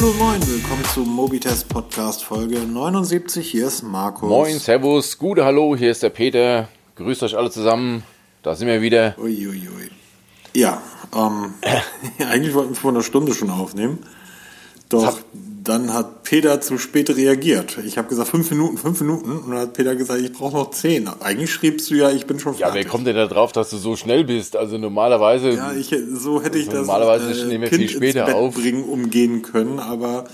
Hallo moin, willkommen zum Mobitest Podcast Folge 79. Hier ist Markus. Moin, Servus, gute Hallo, hier ist der Peter. Grüßt euch alle zusammen. Da sind wir wieder. Uiuiui. Ui, ui. Ja, ähm, eigentlich wollten wir vor einer Stunde schon aufnehmen. Doch dann hat Peter zu spät reagiert. Ich habe gesagt, fünf Minuten, fünf Minuten. Und dann hat Peter gesagt, ich brauche noch zehn. Eigentlich schriebst du ja, ich bin schon fertig. Ja, wer kommt denn da drauf, dass du so schnell bist? Also normalerweise. Ja, ich, so hätte ich das normalerweise äh, kind viel später ins Bett auf. bringen, umgehen können. Aber,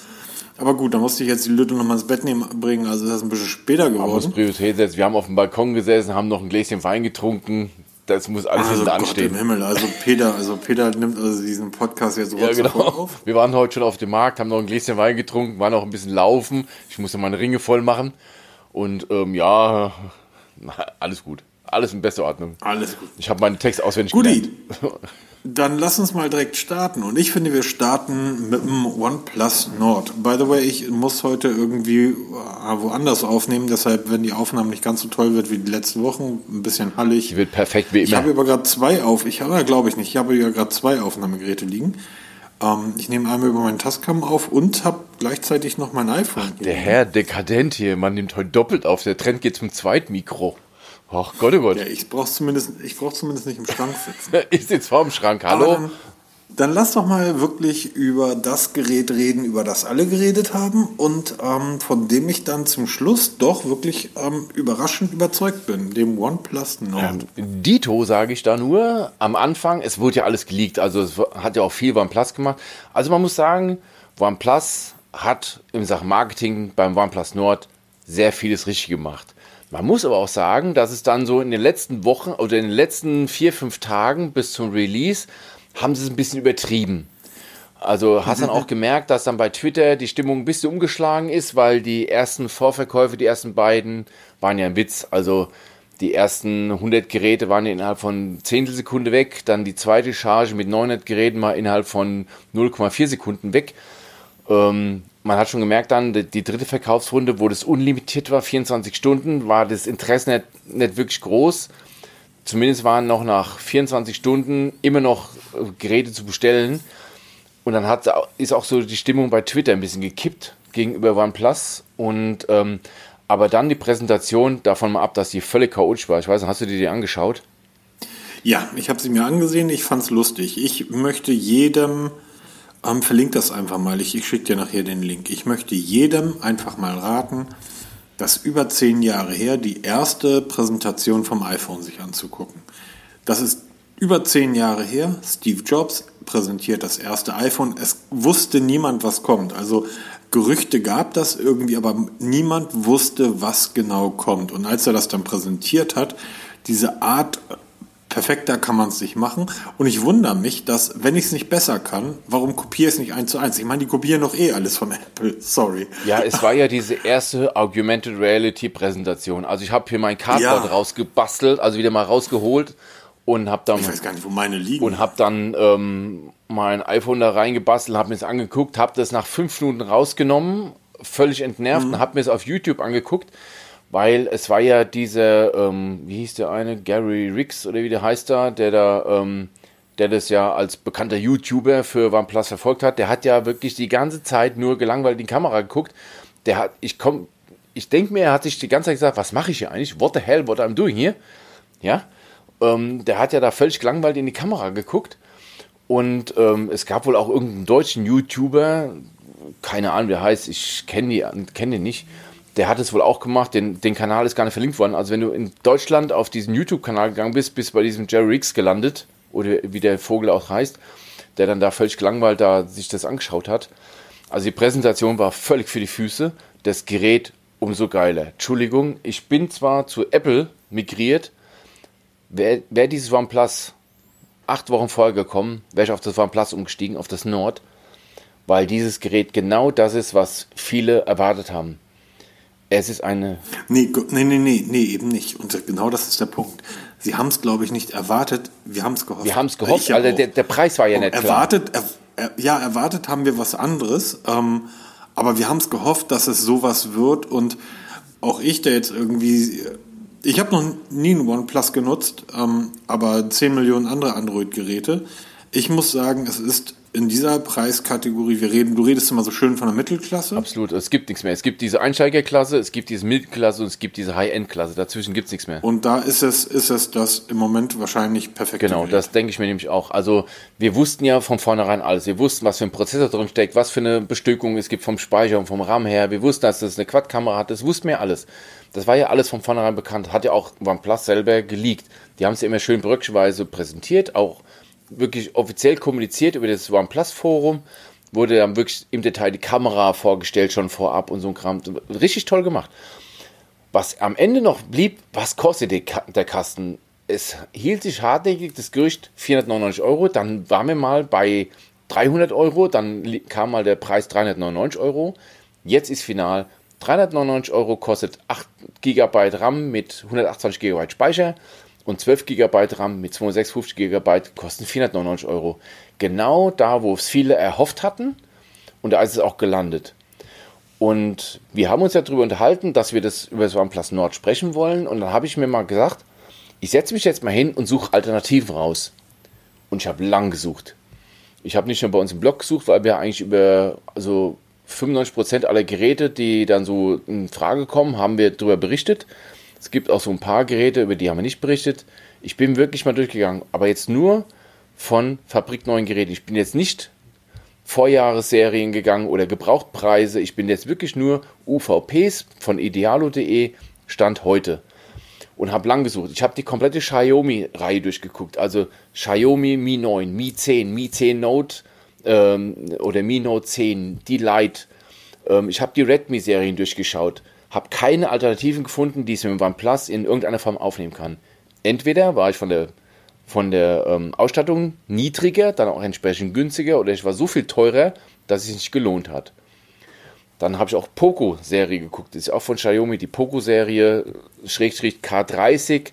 aber gut, da musste ich jetzt die Lütte noch mal ins Bett nehmen, bringen. Also ist das ein bisschen später geworden. Man muss Priorität setzen. Wir haben auf dem Balkon gesessen, haben noch ein Gläschen Wein getrunken das muss alles also hinten anstehen. Gott im Himmel, also Peter, also Peter nimmt also diesen Podcast jetzt ja, genau. auf. Wir waren heute schon auf dem Markt, haben noch ein Gläschen Wein getrunken, waren auch ein bisschen laufen. Ich musste meine Ringe voll machen. Und ähm, ja, alles gut. Alles in bester Ordnung. Alles gut. Ich habe meinen Text auswendig Guti. gelernt. Dann lass uns mal direkt starten. Und ich finde, wir starten mit dem OnePlus Nord. By the way, ich muss heute irgendwie äh, woanders aufnehmen. Deshalb, wenn die Aufnahme nicht ganz so toll wird wie die letzten Wochen, ein bisschen hallig. Die wird perfekt wie immer. Ich habe aber gerade zwei auf. Ich habe, glaube ich nicht. Ich habe ja gerade zwei Aufnahmegeräte liegen. Ähm, ich nehme einmal über meinen Tascam auf und habe gleichzeitig noch mein iPhone. Ach, der Herr dekadent hier. Man nimmt heute doppelt auf. Der Trend geht zum Zweitmikro. Ach Gott, oh Gott. Ja, ich brauche zumindest, brauch zumindest nicht im Schrank sitzen. ich sitze vor dem Schrank, hallo? Dann, dann, lass doch mal wirklich über das Gerät reden, über das alle geredet haben und ähm, von dem ich dann zum Schluss doch wirklich ähm, überraschend überzeugt bin, dem OnePlus Nord. Ähm, Dito sage ich da nur. Am Anfang, es wurde ja alles geleakt, also es hat ja auch viel OnePlus gemacht. Also man muss sagen, OnePlus hat in Sachen Marketing beim OnePlus Nord sehr vieles richtig gemacht. Man muss aber auch sagen, dass es dann so in den letzten Wochen oder in den letzten vier, fünf Tagen bis zum Release haben sie es ein bisschen übertrieben. Also hast dann auch gemerkt, dass dann bei Twitter die Stimmung ein bisschen umgeschlagen ist, weil die ersten Vorverkäufe, die ersten beiden, waren ja ein Witz. Also die ersten 100 Geräte waren innerhalb von Zehntelsekunde weg, dann die zweite Charge mit 900 Geräten war innerhalb von 0,4 Sekunden weg. Ähm, man hat schon gemerkt dann, die, dritte Verkaufsrunde, wo das unlimitiert war, 24 Stunden, war das Interesse nicht, nicht wirklich groß. Zumindest waren noch nach 24 Stunden immer noch äh, Geräte zu bestellen. Und dann hat, ist auch so die Stimmung bei Twitter ein bisschen gekippt gegenüber OnePlus. Und, ähm, aber dann die Präsentation, davon mal ab, dass die völlig chaotisch war. Ich weiß hast du dir die angeschaut? Ja, ich habe sie mir angesehen. Ich fand es lustig. Ich möchte jedem ähm, verlink das einfach mal. Ich, ich schicke dir nachher den Link. Ich möchte jedem einfach mal raten, das über zehn Jahre her, die erste Präsentation vom iPhone sich anzugucken. Das ist über zehn Jahre her. Steve Jobs präsentiert das erste iPhone. Es wusste niemand, was kommt. Also Gerüchte gab das irgendwie, aber niemand wusste, was genau kommt. Und als er das dann präsentiert hat, diese Art perfekter kann man es nicht machen. Und ich wundere mich, dass, wenn ich es nicht besser kann, warum kopiere ich es nicht eins zu eins? Ich meine, die kopieren doch eh alles von Apple. Sorry. Ja, es war ja diese erste Augmented Reality Präsentation. Also ich habe hier mein Cardboard ja. rausgebastelt, also wieder mal rausgeholt und habe dann ich weiß gar nicht, wo meine liegen und habe dann ähm, mein iPhone da reingebastelt, habe mir es angeguckt, habe das nach fünf Minuten rausgenommen, völlig entnervt mhm. und habe mir es auf YouTube angeguckt weil es war ja dieser, ähm, wie hieß der eine, Gary Riggs oder wie der heißt da, der da, ähm, der das ja als bekannter YouTuber für OnePlus verfolgt hat, der hat ja wirklich die ganze Zeit nur gelangweilt in die Kamera geguckt. Der hat, ich komm, ich denke mir, er hat sich die ganze Zeit gesagt, was mache ich hier eigentlich? What the hell, what I'm doing here? Ja, ähm, der hat ja da völlig gelangweilt in die Kamera geguckt. Und ähm, es gab wohl auch irgendeinen deutschen YouTuber, keine Ahnung, wie der heißt, ich kenne kenn den nicht, der hat es wohl auch gemacht. Den, den Kanal ist gar nicht verlinkt worden. Also wenn du in Deutschland auf diesen YouTube-Kanal gegangen bist, bist bei diesem Jerry Riggs gelandet, oder wie der Vogel auch heißt, der dann da völlig gelangweilt da sich das angeschaut hat. Also die Präsentation war völlig für die Füße. Das Gerät umso geiler. Entschuldigung, ich bin zwar zu Apple migriert, wäre wär dieses OnePlus acht Wochen vorher gekommen, wäre ich auf das OnePlus umgestiegen, auf das Nord, weil dieses Gerät genau das ist, was viele erwartet haben. Es ist eine. Nee, nee, nee, nee, nee, eben nicht. Und genau das ist der Punkt. Sie haben es, glaube ich, nicht erwartet. Wir haben es gehofft. Wir haben es gehofft, also der, der, Preis war ja nicht erwartet, klar. Er, ja, erwartet haben wir was anderes. Ähm, aber wir haben es gehofft, dass es sowas wird. Und auch ich, der jetzt irgendwie. Ich habe noch nie ein OnePlus genutzt, ähm, aber 10 Millionen andere Android-Geräte. Ich muss sagen, es ist in dieser Preiskategorie, wir reden, du redest immer so schön von der Mittelklasse. Absolut, es gibt nichts mehr. Es gibt diese Einsteigerklasse, es gibt diese Mittelklasse und es gibt diese High-End-Klasse. Dazwischen gibt es nichts mehr. Und da ist es, ist es das im Moment wahrscheinlich perfekt. Genau, Gerät. das denke ich mir nämlich auch. Also wir wussten ja von vornherein alles. Wir wussten, was für ein Prozessor drin steckt, was für eine Bestückung es gibt vom Speicher und vom RAM her. Wir wussten, dass das eine Quad-Kamera hat. Das wussten wir alles. Das war ja alles von vornherein bekannt. Hat ja auch OnePlus selber geleakt. Die haben es ja immer schön bröckchenweise präsentiert, auch wirklich offiziell kommuniziert über das OnePlus-Forum. Wurde dann wirklich im Detail die Kamera vorgestellt, schon vorab und so ein Kram. Richtig toll gemacht. Was am Ende noch blieb, was kostet der Kasten? Es hielt sich hartnäckig das Gerücht 499 Euro. Dann waren wir mal bei 300 Euro. Dann kam mal der Preis 399 Euro. Jetzt ist final 399 Euro kostet 8 GB RAM mit 128 GB Speicher und 12 GB RAM mit 256 GB kosten 499 Euro. Genau da, wo es viele erhofft hatten und da ist es auch gelandet. Und wir haben uns ja darüber unterhalten, dass wir das über das OnePlus Nord sprechen wollen und dann habe ich mir mal gesagt, ich setze mich jetzt mal hin und suche Alternativen raus. Und ich habe lang gesucht. Ich habe nicht nur bei uns im Blog gesucht, weil wir eigentlich über also 95% aller Geräte, die dann so in Frage kommen, haben wir darüber berichtet. Es gibt auch so ein paar Geräte, über die haben wir nicht berichtet. Ich bin wirklich mal durchgegangen, aber jetzt nur von fabrikneuen Geräten. Ich bin jetzt nicht Vorjahresserien gegangen oder Gebrauchtpreise. Ich bin jetzt wirklich nur UVPs von idealo.de Stand heute und habe lang gesucht. Ich habe die komplette Xiaomi-Reihe durchgeguckt. Also Xiaomi Mi 9, Mi 10, Mi 10 Note ähm, oder Mi Note 10, die Lite. Ähm, ich habe die Redmi-Serien durchgeschaut, habe keine Alternativen gefunden, die es mit dem OnePlus in irgendeiner Form aufnehmen kann. Entweder war ich von der, von der ähm, Ausstattung niedriger, dann auch entsprechend günstiger, oder ich war so viel teurer, dass es sich nicht gelohnt hat. Dann habe ich auch Poco-Serie geguckt. Das ist auch von Xiaomi die Poco-Serie, Schrägstrich K30.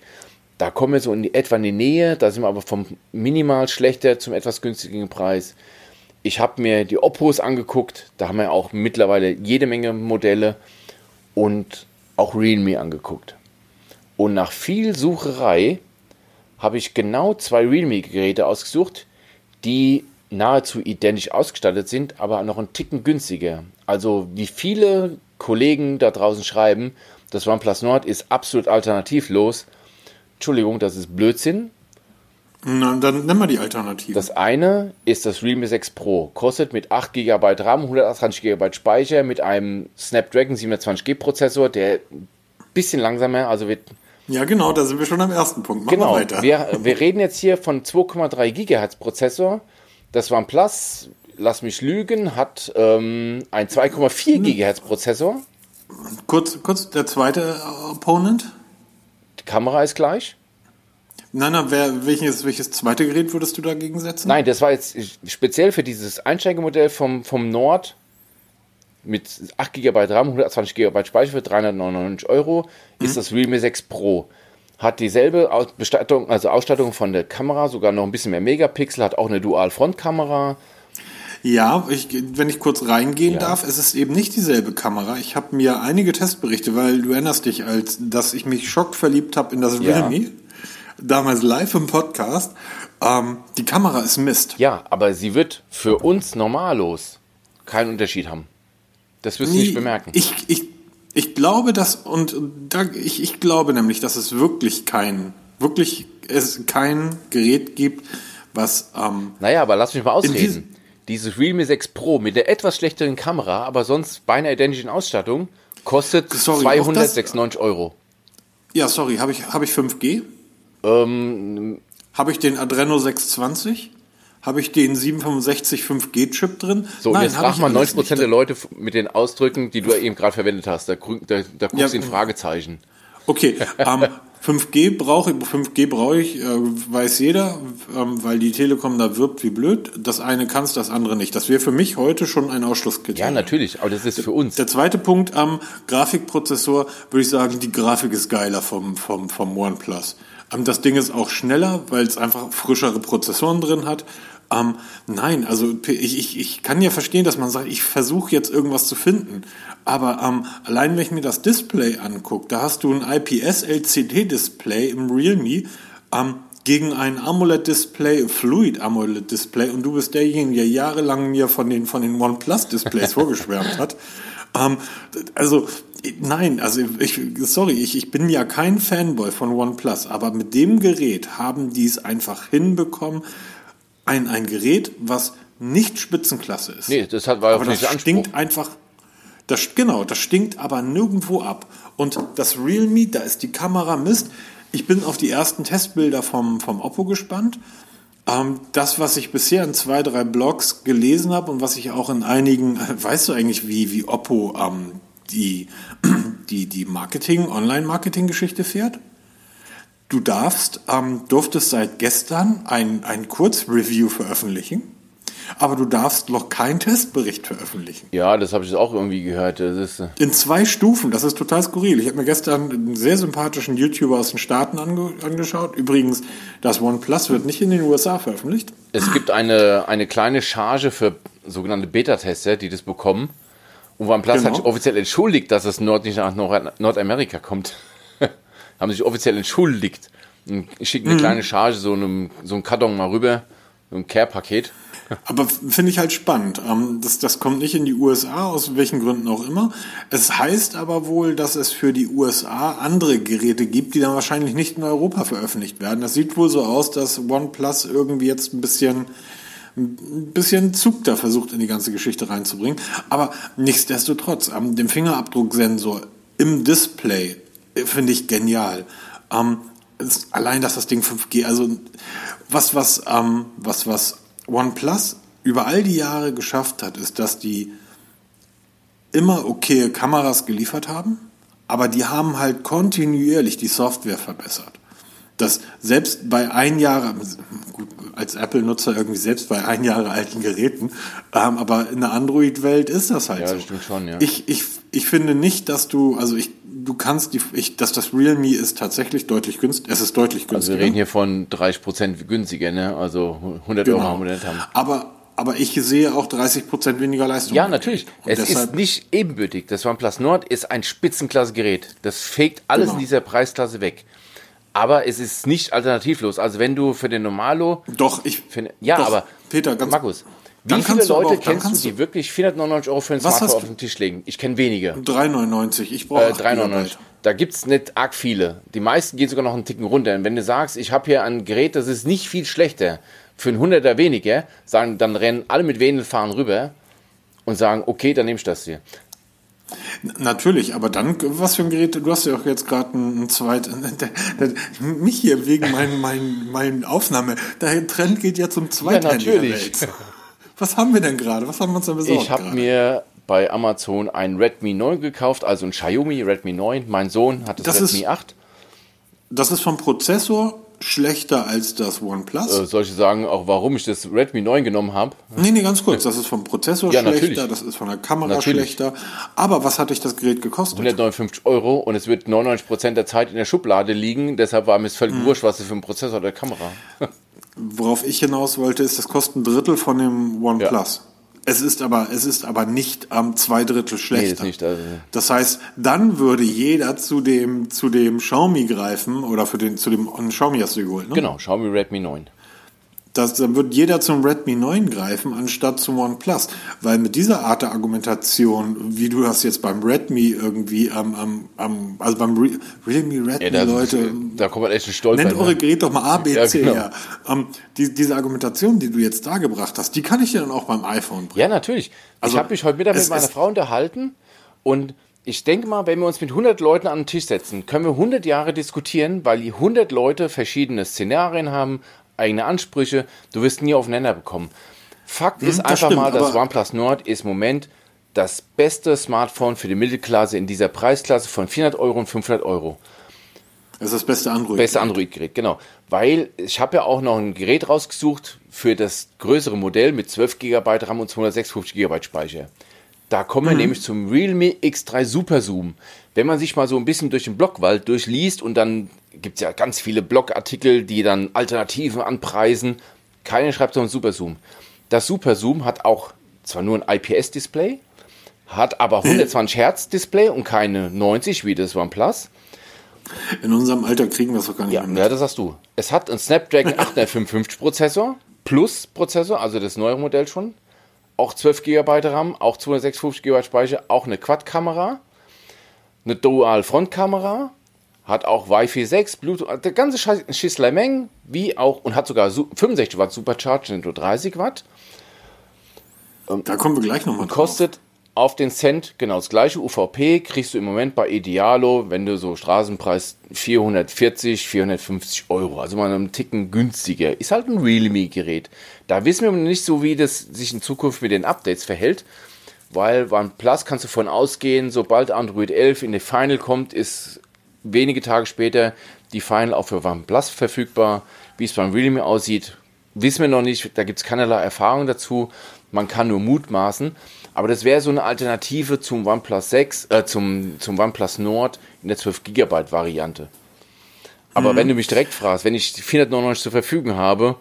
Da kommen wir so in die, etwa in die Nähe. Da sind wir aber vom minimal schlechter zum etwas günstigen Preis. Ich habe mir die Oppos angeguckt, da haben wir auch mittlerweile jede Menge Modelle und auch Realme angeguckt. Und nach viel Sucherei habe ich genau zwei Realme-Geräte ausgesucht, die nahezu identisch ausgestattet sind, aber noch einen Ticken günstiger. Also wie viele Kollegen da draußen schreiben, das OnePlus Nord ist absolut alternativlos. Entschuldigung, das ist Blödsinn. Na, dann nimm mal die Alternative. Das eine ist das Realme 6 Pro. Kostet mit 8 GB RAM, 128 GB Speicher, mit einem Snapdragon 720G Prozessor, der ein bisschen langsamer, also wird. Ja, genau, da sind wir schon am ersten Punkt. Machen genau, wir weiter. Wir, wir reden jetzt hier von 2,3 GHz Prozessor. Das OnePlus, lass mich lügen, hat ähm, ein 2,4 GHz Prozessor. Kurz, kurz der zweite Opponent. Die Kamera ist gleich. Nein, nein, wer, welches, welches zweite Gerät würdest du dagegen setzen? Nein, das war jetzt speziell für dieses Einsteigemodell vom, vom Nord mit 8 GB RAM, 120 GB Speicher für 399 Euro mhm. ist das Realme 6 Pro. Hat dieselbe Bestattung, also Ausstattung von der Kamera, sogar noch ein bisschen mehr Megapixel, hat auch eine Dual-Front-Kamera. Ja, ich, wenn ich kurz reingehen ja. darf, es ist eben nicht dieselbe Kamera. Ich habe mir einige Testberichte, weil du erinnerst dich, als dass ich mich schockverliebt habe in das Realme. Damals live im Podcast. Ähm, die Kamera ist Mist. Ja, aber sie wird für uns normallos keinen Unterschied haben. Das wirst du nicht bemerken. Ich, ich, ich glaube, dass, und da, ich, ich glaube nämlich, dass es wirklich kein, wirklich es kein Gerät gibt, was. Ähm, naja, aber lass mich mal ausreden. Dieses Realme 6 Pro mit der etwas schlechteren Kamera, aber sonst beinahe identischen Ausstattung, kostet sorry, 296 Euro. Ja, sorry, habe ich, hab ich 5G? Ähm, Habe ich den Adreno 620? Habe ich den 765 5G-Chip drin? So, Nein, jetzt frag mal 90% nicht. der Leute mit den Ausdrücken, die du eben gerade verwendet hast. Da, da, da guckst du ja, in Fragezeichen. Okay, ähm, 5G brauche 5G brauche ich, äh, weiß jeder, ähm, weil die Telekom da wirbt wie blöd. Das eine kannst, das andere nicht. Das wäre für mich heute schon ein Ausschlusskriterium. Ja, natürlich, aber das ist für uns. Der zweite Punkt am Grafikprozessor würde ich sagen, die Grafik ist geiler vom, vom, vom OnePlus. Ähm, das Ding ist auch schneller, weil es einfach frischere Prozessoren drin hat. Ähm, nein, also ich, ich, ich kann ja verstehen, dass man sagt, ich versuche jetzt irgendwas zu finden. Aber ähm, allein wenn ich mir das Display angucke, da hast du ein IPS-LCD-Display im Realme. Ähm, gegen ein AMOLED-Display, Fluid AMOLED-Display, und du bist derjenige, der jahrelang mir von den, von den OnePlus-Displays vorgeschwärmt hat. Ähm, also, nein, also ich, sorry, ich, ich bin ja kein Fanboy von OnePlus, aber mit dem Gerät haben die es einfach hinbekommen, ein, ein Gerät, was nicht Spitzenklasse ist. Nee, das hat, war aber das stinkt einfach, das, genau, das stinkt aber nirgendwo ab. Und das Realme, da ist die Kamera Mist. Ich bin auf die ersten Testbilder vom, vom Oppo gespannt. Ähm, das, was ich bisher in zwei, drei Blogs gelesen habe und was ich auch in einigen, weißt du eigentlich, wie, wie Oppo ähm, die, die, die Marketing, Online-Marketing-Geschichte fährt? Du darfst, ähm, durftest seit gestern ein, ein Kurzreview veröffentlichen aber du darfst noch keinen Testbericht veröffentlichen. Ja, das habe ich auch irgendwie gehört. Ist, äh, In zwei Stufen, das ist total skurril. Ich habe mir gestern einen sehr sympathischen YouTuber aus den Staaten ange angeschaut. Übrigens, das OnePlus wird nicht in den USA veröffentlicht. Es gibt eine, eine kleine Charge für sogenannte Beta-Tester, die das bekommen. Und OnePlus genau. hat sich offiziell entschuldigt, dass es Nord nicht nach Nord Nordamerika kommt. Haben sich offiziell entschuldigt. Ich schicke eine mhm. kleine Charge, so, einem, so einen Karton mal rüber, so ein Care-Paket. Aber finde ich halt spannend. Ähm, das, das kommt nicht in die USA, aus welchen Gründen auch immer. Es heißt aber wohl, dass es für die USA andere Geräte gibt, die dann wahrscheinlich nicht in Europa veröffentlicht werden. Das sieht wohl so aus, dass OnePlus irgendwie jetzt ein bisschen ein bisschen Zug da versucht, in die ganze Geschichte reinzubringen. Aber nichtsdestotrotz, ähm, den Fingerabdrucksensor im Display äh, finde ich genial. Ähm, allein, dass das Ding 5G, also was, was, was, was OnePlus über all die Jahre geschafft hat, ist, dass die immer okay Kameras geliefert haben, aber die haben halt kontinuierlich die Software verbessert. Dass selbst bei ein Jahre, gut, als Apple-Nutzer irgendwie selbst bei ein Jahre alten Geräten, ähm, aber in der Android-Welt ist das halt ja, so. Stimmt schon, ja. Ich, ich, ich finde nicht, dass du, also ich, du kannst die, ich, dass das Realme ist tatsächlich deutlich günstiger, es ist deutlich günstiger. Also wir reden hier von 30 Prozent günstiger, ne? Also 100 genau. Euro haben wir nicht haben. Aber, aber ich sehe auch 30 Prozent weniger Leistung. Ja, natürlich. Und es ist nicht ebenbürtig. Das OnePlus Nord ist ein Spitzenklasse-Gerät. Das fegt alles genau. in dieser Preisklasse weg. Aber es ist nicht alternativlos. Also wenn du für den Normalo... Doch, ich... Für, ja, doch, aber... Peter, ganz... Markus, wie viele Leute auch, kennst du, die wirklich 499 Euro für ein Smartphone auf den Tisch legen? Ich kenne wenige. 3,99. Ich brauche äh, 3,99. Da gibt es nicht arg viele. Die meisten gehen sogar noch einen Ticken runter. Und wenn du sagst, ich habe hier ein Gerät, das ist nicht viel schlechter, für einen Hunderter weniger, sagen, dann rennen alle mit wenigen fahren rüber und sagen, okay, dann nehme ich das hier. Natürlich, aber dann, was für ein Gerät, du hast ja auch jetzt gerade ein, zweit, mich hier wegen meinen mein, mein Aufnahme, der Trend geht ja zum zweiten. Ja, natürlich. Was haben wir denn gerade? Was haben wir uns denn besorgt? Ich habe mir bei Amazon ein Redmi 9 gekauft, also ein Xiaomi Redmi 9. Mein Sohn hat das, das Redmi ist, 8. Das ist vom Prozessor schlechter als das OnePlus. Äh, soll ich sagen, auch warum ich das Redmi 9 genommen habe? Nee, nee, ganz kurz. Das ist vom Prozessor ja, schlechter, natürlich. das ist von der Kamera natürlich. schlechter. Aber was hat dich das Gerät gekostet? 159 Euro und es wird 99% der Zeit in der Schublade liegen. Deshalb war mir es völlig hm. wurscht, was es für ein Prozessor oder Kamera. Worauf ich hinaus wollte, ist, das kostet ein Drittel von dem OnePlus. Ja. Es ist aber, es ist aber nicht am zwei Drittel schlechter. Nee, nicht, also. Das heißt, dann würde jeder zu dem, zu dem Xiaomi greifen oder für den, zu dem Xiaomi hast du geholt, ne? Genau, Xiaomi Redmi 9 das, dann wird jeder zum Redmi 9 greifen, anstatt zum OnePlus. Weil mit dieser Art der Argumentation, wie du das jetzt beim Redmi irgendwie am, am, am also beim Re Realme Redmi, ja, da, Leute. Da kommt man echt ein Stolz Nennt eure Geräte doch mal A, B, C ja, genau. her. Ähm, die, diese Argumentation, die du jetzt da gebracht hast, die kann ich dir dann auch beim iPhone bringen. Ja, natürlich. Also, ich habe mich heute Mittag mit meiner Frau unterhalten und ich denke mal, wenn wir uns mit 100 Leuten an den Tisch setzen, können wir 100 Jahre diskutieren, weil die 100 Leute verschiedene Szenarien haben, eigene Ansprüche. Du wirst nie aufeinander bekommen. Fakt hm, ist einfach stimmt, mal, dass OnePlus Nord ist im Moment das beste Smartphone für die Mittelklasse in dieser Preisklasse von 400 Euro und 500 Euro. Das ist das beste Android. Beste Android-Gerät, genau. Weil ich habe ja auch noch ein Gerät rausgesucht für das größere Modell mit 12 GB RAM und 256 GB Speicher. Da kommen wir mhm. nämlich zum Realme X3 Super Zoom. Wenn man sich mal so ein bisschen durch den Blockwald durchliest und dann gibt es ja ganz viele Blogartikel, die dann Alternativen anpreisen. Keiner schreibt so ein Super Zoom. Das Super Zoom hat auch zwar nur ein IPS-Display, hat aber 120 Hertz Display und keine 90 wie das OnePlus. In unserem Alter kriegen wir es doch gar nicht ja, mehr mit. Ja, das hast du. Es hat einen Snapdragon 855 Prozessor, Plus Prozessor, also das neue Modell schon. Auch 12 GB RAM, auch 256 GB Speicher, auch eine Quad-Kamera, eine Dual-Frontkamera, hat auch Wi-Fi 6, Bluetooth, der ganze Schisslermeng, wie auch, und hat sogar 65 Watt Supercharge, nicht nur 30 Watt. Da kommen wir gleich nochmal drauf. Kostet auf den Cent genau das gleiche UVP, kriegst du im Moment bei Idealo, wenn du so Straßenpreis 440, 450 Euro, also mal einen Ticken günstiger. Ist halt ein Realme-Gerät. Da wissen wir nicht so, wie das sich in Zukunft mit den Updates verhält, weil OnePlus kannst du von ausgehen, sobald Android 11 in die Final kommt, ist wenige Tage später die Final auch für OnePlus verfügbar. Wie es beim Realme aussieht, wissen wir noch nicht. Da gibt es keinerlei Erfahrung dazu. Man kann nur mutmaßen. Aber das wäre so eine Alternative zum OnePlus 6, äh, zum, zum OnePlus Nord in der 12 GB Variante. Aber mhm. wenn du mich direkt fragst, wenn ich 499 zur Verfügung habe,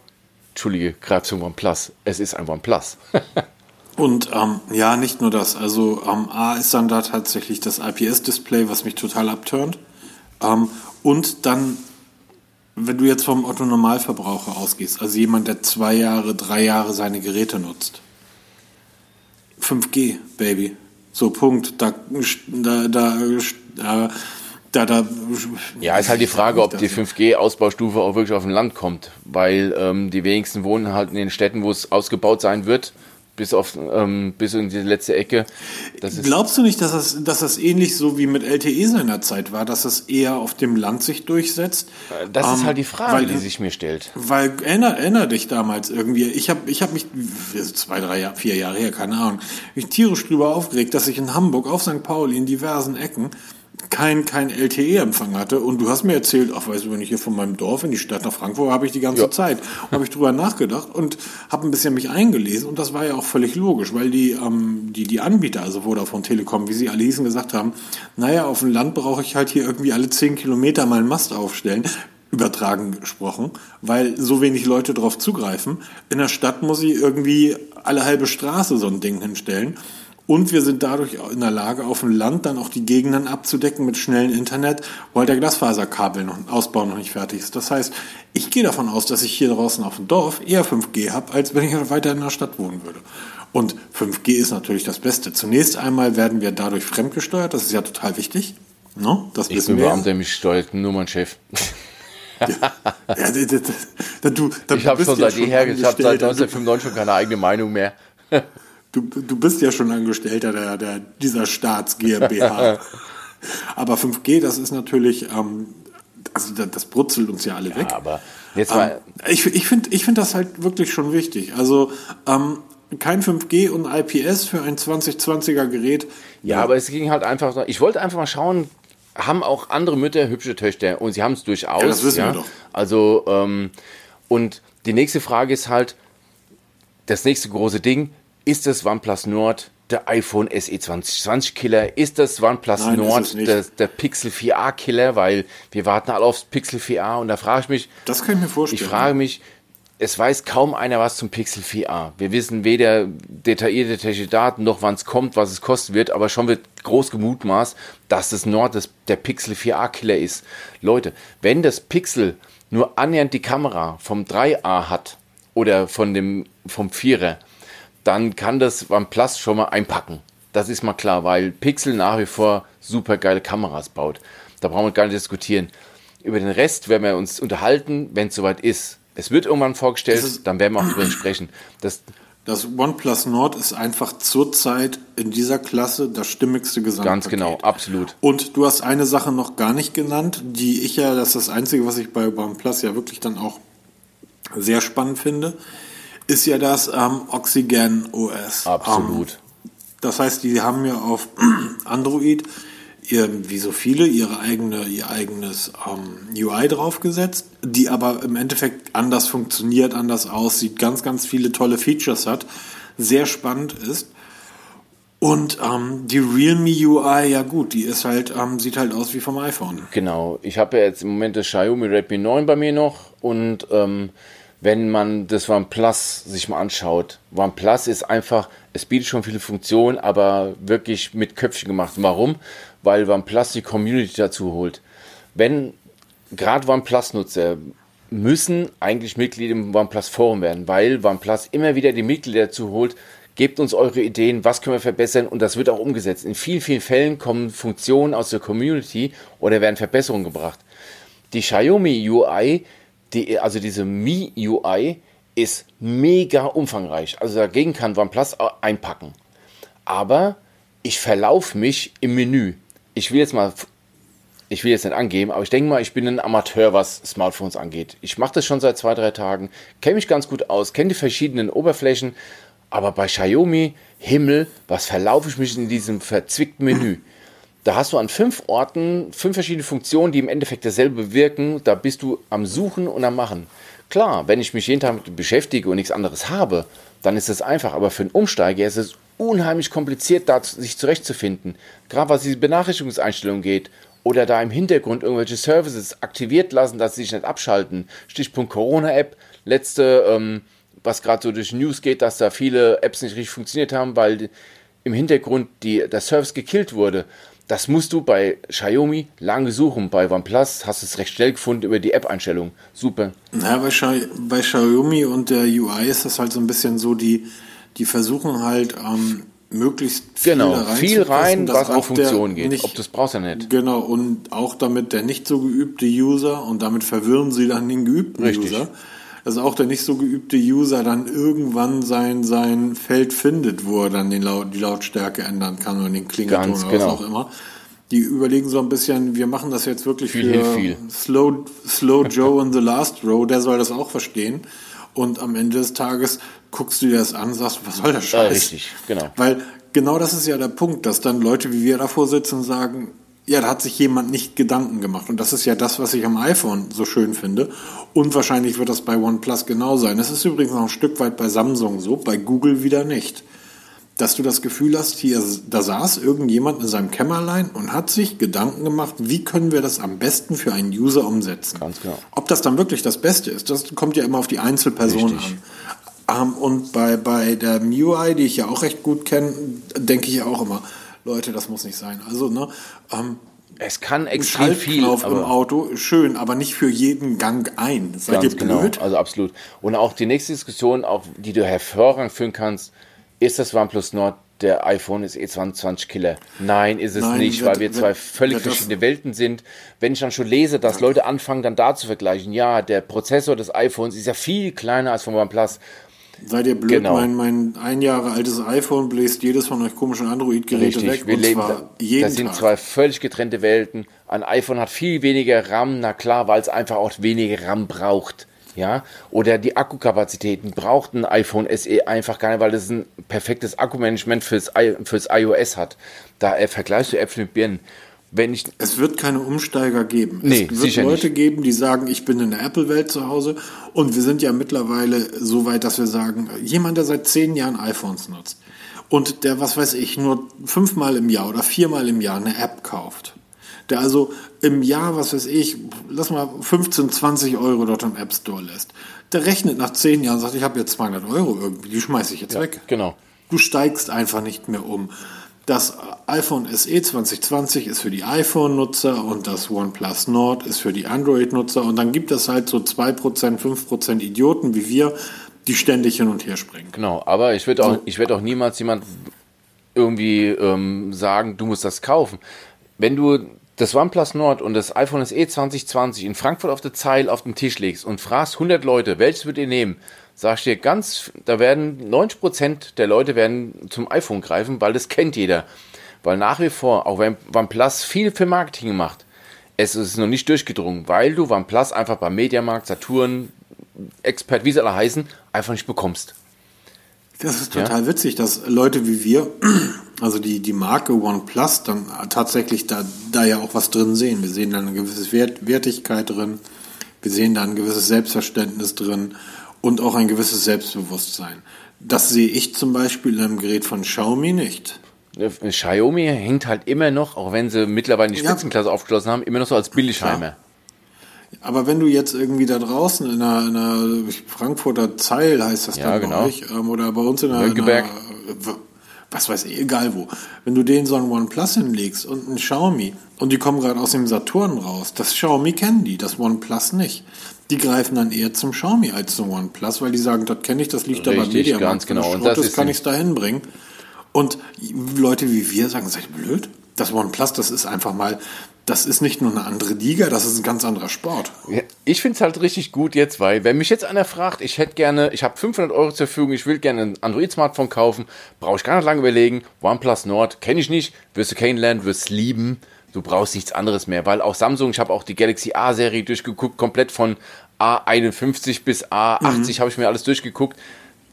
Entschuldige, greif zum OnePlus. Es ist ein OnePlus. Und ähm, ja, nicht nur das. Also ähm, A ist dann da tatsächlich das IPS-Display, was mich total abturnt. Ähm, und dann, wenn du jetzt vom Otto-Normalverbraucher ausgehst, also jemand, der zwei Jahre, drei Jahre seine Geräte nutzt, 5G, Baby. So, Punkt. Da, da, da, da, da, da ja, ist halt die Frage, ob die 5G-Ausbaustufe auch wirklich auf dem Land kommt, weil ähm, die wenigsten wohnen halt in den Städten, wo es ausgebaut sein wird bis auf ähm, bis in die letzte Ecke. Glaubst du nicht, dass das, dass das ähnlich so wie mit LTE seiner Zeit war, dass es eher auf dem Land sich durchsetzt? Das ähm, ist halt die Frage, weil, die sich mir stellt. Weil erinner, erinner dich damals irgendwie. Ich habe ich hab mich zwei, drei, vier Jahre her, keine Ahnung, mich tierisch drüber aufgeregt, dass ich in Hamburg auf St. Pauli in diversen Ecken kein, kein LTE-Empfang hatte. Und du hast mir erzählt, ach, weißt du, wenn ich hier von meinem Dorf in die Stadt nach Frankfurt habe ich die ganze ja. Zeit. Und habe ich drüber nachgedacht und habe ein bisschen mich eingelesen. Und das war ja auch völlig logisch, weil die, ähm, die, die Anbieter, also Vodafone Telekom, wie sie alle hießen, gesagt haben, naja, auf dem Land brauche ich halt hier irgendwie alle zehn Kilometer mal einen Mast aufstellen übertragen gesprochen, weil so wenig Leute darauf zugreifen. In der Stadt muss ich irgendwie alle halbe Straße so ein Ding hinstellen. Und wir sind dadurch in der Lage, auf dem Land dann auch die Gegenden abzudecken mit schnellem Internet, weil der Glasfaserkabel noch, Ausbau noch nicht fertig ist. Das heißt, ich gehe davon aus, dass ich hier draußen auf dem Dorf eher 5G habe, als wenn ich weiter in der Stadt wohnen würde. Und 5G ist natürlich das Beste. Zunächst einmal werden wir dadurch fremdgesteuert, das ist ja total wichtig. No? Das ich bin Beamter, der mich steuert, nur mein Chef. Ja, ja, da, da, du, da, ich habe schon seit jeher, ich habe seit 1995 schon keine eigene Meinung mehr. Du, du bist ja schon Angestellter der, der, dieser Staats GmbH. aber 5G, das ist natürlich, ähm, also das, das brutzelt uns ja alle ja, weg. Aber jetzt mal ähm, ich ich finde ich find das halt wirklich schon wichtig. Also ähm, kein 5G und IPS für ein 2020er Gerät. Ja, aber es ging halt einfach, ich wollte einfach mal schauen, haben auch andere Mütter hübsche Töchter und sie haben es durchaus. Ja, das wissen ja. wir doch. Also, ähm, und die nächste Frage ist halt, das nächste große Ding, ist das OnePlus Nord der iPhone SE 2020 Killer? Ist das OnePlus Nein, Nord der, der, Pixel 4a Killer? Weil wir warten alle aufs Pixel 4a und da frage ich mich. Das kann ich mir vorstellen. Ich frage mich, es weiß kaum einer was zum Pixel 4a. Wir wissen weder detaillierte technische Daten noch wann es kommt, was es kosten wird, aber schon wird groß gemutmaßt, dass das Nord das, der Pixel 4a Killer ist. Leute, wenn das Pixel nur annähernd die Kamera vom 3a hat oder von dem vom 4er, dann kann das OnePlus schon mal einpacken. Das ist mal klar, weil Pixel nach wie vor super geile Kameras baut. Da brauchen wir gar nicht diskutieren. Über den Rest werden wir uns unterhalten, wenn es soweit ist. Es wird irgendwann vorgestellt, dann werden wir auch darüber sprechen. Das, das OnePlus Nord ist einfach zurzeit in dieser Klasse das stimmigste Gesamtpaket. Ganz genau, absolut. Und du hast eine Sache noch gar nicht genannt, die ich ja, das ist das Einzige, was ich bei OnePlus ja wirklich dann auch sehr spannend finde ist ja das ähm, Oxygen OS. Absolut. Ähm, das heißt, die haben ja auf Android ihr, wie so viele ihre eigene, ihr eigenes ähm, UI draufgesetzt, die aber im Endeffekt anders funktioniert, anders aussieht, ganz, ganz viele tolle Features hat, sehr spannend ist. Und ähm, die Realme UI, ja gut, die ist halt, ähm, sieht halt aus wie vom iPhone. Genau. Ich habe ja jetzt im Moment das Xiaomi Redmi 9 bei mir noch und ähm, wenn man das OnePlus sich mal anschaut. OnePlus ist einfach, es bietet schon viele Funktionen, aber wirklich mit Köpfchen gemacht. Warum? Weil OnePlus die Community dazu holt. wenn gerade OnePlus-Nutzer müssen eigentlich Mitglied im OnePlus Forum werden, weil OnePlus immer wieder die Mitglieder dazu holt, gebt uns eure Ideen, was können wir verbessern und das wird auch umgesetzt. In vielen, vielen Fällen kommen Funktionen aus der Community oder werden Verbesserungen gebracht. Die Xiaomi UI, die, also diese Mi UI, ist mega umfangreich. Also dagegen kann OnePlus einpacken. Aber ich verlaufe mich im Menü. Ich will jetzt mal, ich will jetzt nicht angeben, aber ich denke mal, ich bin ein Amateur, was Smartphones angeht. Ich mache das schon seit zwei, drei Tagen, kenne mich ganz gut aus, kenne die verschiedenen Oberflächen, aber bei Xiaomi, Himmel, was verlaufe ich mich in diesem verzwickten Menü? Da hast du an fünf Orten fünf verschiedene Funktionen, die im Endeffekt dasselbe bewirken. Da bist du am Suchen und am Machen. Klar, wenn ich mich jeden Tag beschäftige und nichts anderes habe, dann ist es einfach. Aber für einen Umsteiger ist es unheimlich kompliziert, da sich zurechtzufinden. Gerade was diese Benachrichtigungseinstellung geht oder da im Hintergrund irgendwelche Services aktiviert lassen, dass sie sich nicht abschalten. Stichpunkt Corona-App. Letzte, ähm, was gerade so durch News geht, dass da viele Apps nicht richtig funktioniert haben, weil im Hintergrund die, der Service gekillt wurde. Das musst du bei Xiaomi lange suchen. Bei OnePlus hast du es recht schnell gefunden über die App-Einstellung. Super. Ja, bei, bei Xiaomi und der UI ist das halt so ein bisschen so, die, die versuchen halt ähm, möglichst viel genau, rein viel rein, was auch Funktionen geht. Nicht, Ob das brauchst du ja nicht. Genau, und auch damit der nicht so geübte User, und damit verwirren sie dann den geübten Richtig. User, dass auch der nicht so geübte User dann irgendwann sein, sein Feld findet, wo er dann den Laut, die Lautstärke ändern kann oder den Klingelton Ganz oder genau. was auch immer. Die überlegen so ein bisschen, wir machen das jetzt wirklich viel für viel. Slow, Slow Joe in the Last Row, der soll das auch verstehen. Und am Ende des Tages guckst du dir das an und sagst, was soll der Scheiß? Ja, richtig, genau. Weil genau das ist ja der Punkt, dass dann Leute wie wir davor sitzen und sagen, ja, da hat sich jemand nicht Gedanken gemacht. Und das ist ja das, was ich am iPhone so schön finde. Und wahrscheinlich wird das bei OnePlus genau sein. Das ist übrigens noch ein Stück weit bei Samsung so, bei Google wieder nicht. Dass du das Gefühl hast, hier, da saß irgendjemand in seinem Kämmerlein und hat sich Gedanken gemacht, wie können wir das am besten für einen User umsetzen. Ganz genau. Ob das dann wirklich das Beste ist, das kommt ja immer auf die Einzelperson Richtig. an. Um, und bei, bei der MIUI, die ich ja auch recht gut kenne, denke ich ja auch immer, Leute, das muss nicht sein. Also, ne, ähm, es kann extrem viel auf im Auto, schön, aber nicht für jeden Gang ein. Seid ihr genau, blöd? Genau, also absolut. Und auch die nächste Diskussion, auch die du hervorragend führen kannst, ist das OnePlus Nord der iPhone ist E22 Killer. Nein, ist es Nein, nicht, weil wir zwei völlig verschiedene Welten sind. Wenn ich dann schon lese, dass Leute anfangen, dann da zu vergleichen, ja, der Prozessor des iPhones ist ja viel kleiner als vom OnePlus. Seid ihr blöd, genau. mein, mein ein Jahre altes iPhone bläst jedes von euch komischen Android-Geräte weg. Wir leben da, das sind Tag. zwei völlig getrennte Welten. Ein iPhone hat viel weniger RAM, na klar, weil es einfach auch weniger RAM braucht. Ja, oder die Akkukapazitäten braucht ein iPhone SE einfach gar nicht, weil es ein perfektes Akkumanagement fürs, fürs iOS hat. Da äh, vergleichst du Äpfel mit Birnen wenn ich. Es wird keine Umsteiger geben. Nee, es wird Leute nicht. geben, die sagen, ich bin in der Apple-Welt zu Hause. Und wir sind ja mittlerweile so weit, dass wir sagen, jemand, der seit zehn Jahren iPhones nutzt und der, was weiß ich, nur fünfmal im Jahr oder viermal im Jahr eine App kauft. Der also im Jahr, was weiß ich, lass mal 15, 20 Euro dort im App Store lässt. Der rechnet nach zehn Jahren, sagt, ich habe jetzt 200 Euro irgendwie, die schmeiße ich jetzt ja, weg. Genau. Du steigst einfach nicht mehr um. Das iPhone SE 2020 ist für die iPhone-Nutzer und das OnePlus Nord ist für die Android-Nutzer. Und dann gibt es halt so 2%, 5% Idioten wie wir, die ständig hin und her springen. Genau, aber ich würde auch, ich auch niemals jemand irgendwie ähm, sagen, du musst das kaufen. Wenn du das OnePlus Nord und das iPhone SE 2020 in Frankfurt auf der Zeil auf den Tisch legst und fragst 100 Leute, welches würdet ihr nehmen? Sag ich dir ganz, da werden 90 Prozent der Leute werden zum iPhone greifen, weil das kennt jeder. Weil nach wie vor, auch wenn OnePlus viel für Marketing macht, es ist noch nicht durchgedrungen, weil du OnePlus einfach beim Mediamarkt, Saturn, Expert, wie sie alle heißen, einfach nicht bekommst. Das ist total ja? witzig, dass Leute wie wir, also die, die Marke OnePlus, dann tatsächlich da, da ja auch was drin sehen. Wir sehen da eine gewisse Wert, Wertigkeit drin, wir sehen da ein gewisses Selbstverständnis drin und auch ein gewisses Selbstbewusstsein. Das sehe ich zum Beispiel in einem Gerät von Xiaomi nicht. Xiaomi hängt halt immer noch, auch wenn sie mittlerweile die Spitzenklasse ja. aufgeschlossen haben, immer noch so als Billigheimer. Aber wenn du jetzt irgendwie da draußen in einer, in einer Frankfurter Zeil heißt das ja, dann genau. euch, ähm, oder bei uns in einer, einer was weiß ich, egal wo, wenn du den so einen OnePlus hinlegst und einen Xiaomi und die kommen gerade aus dem Saturn raus, das Xiaomi kennen die, das OnePlus nicht. Die greifen dann eher zum Xiaomi als zum OnePlus, weil die sagen, das kenne ich, das liegt Richtig, da beim Mediamarkt. ganz genau. Und das das ist, kann ich es da hinbringen. Und Leute wie wir sagen, seid ihr blöd? Das OnePlus, das ist einfach mal, das ist nicht nur eine andere Liga, das ist ein ganz anderer Sport. Ja, Ich finde es halt richtig gut jetzt, weil wenn mich jetzt einer fragt, ich hätte gerne, ich habe 500 Euro zur Verfügung, ich will gerne ein Android-Smartphone kaufen, brauche ich gar nicht lange überlegen. OnePlus Nord kenne ich nicht, wirst du kennenlernen, wirst lieben. Du brauchst nichts anderes mehr, weil auch Samsung, ich habe auch die Galaxy A-Serie durchgeguckt, komplett von A51 bis A80 habe ich mir alles durchgeguckt.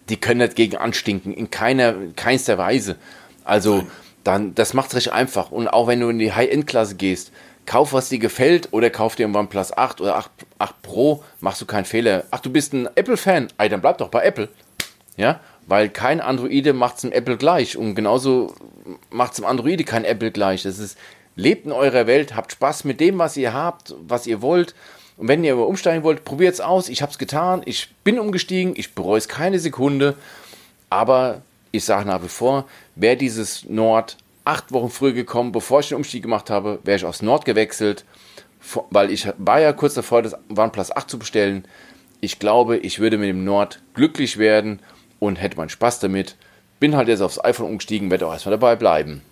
Die können nicht gegen anstinken, in keiner, keinster Weise. Also, dann, das macht es recht einfach. Und auch wenn du in die High-End-Klasse gehst, kauf, was dir gefällt, oder kauf dir ein OnePlus 8 oder 8, 8 Pro, machst du keinen Fehler. Ach, du bist ein Apple-Fan, ey, dann bleib doch bei Apple. Ja, weil kein Androide macht es dem Apple gleich. Und genauso macht es dem Androide kein Apple gleich. Das ist, lebt in eurer Welt, habt Spaß mit dem, was ihr habt, was ihr wollt. Und wenn ihr umsteigen wollt, probiert es aus. Ich habe es getan, ich bin umgestiegen, ich bereue es keine Sekunde. Aber ich sage nach wie vor, wäre dieses Nord acht Wochen früher gekommen, bevor ich den Umstieg gemacht habe, wäre ich aufs Nord gewechselt, weil ich war ja kurz davor, das OnePlus 8 zu bestellen. Ich glaube, ich würde mit dem Nord glücklich werden und hätte meinen Spaß damit. Bin halt jetzt aufs iPhone umgestiegen, werde auch erstmal dabei bleiben.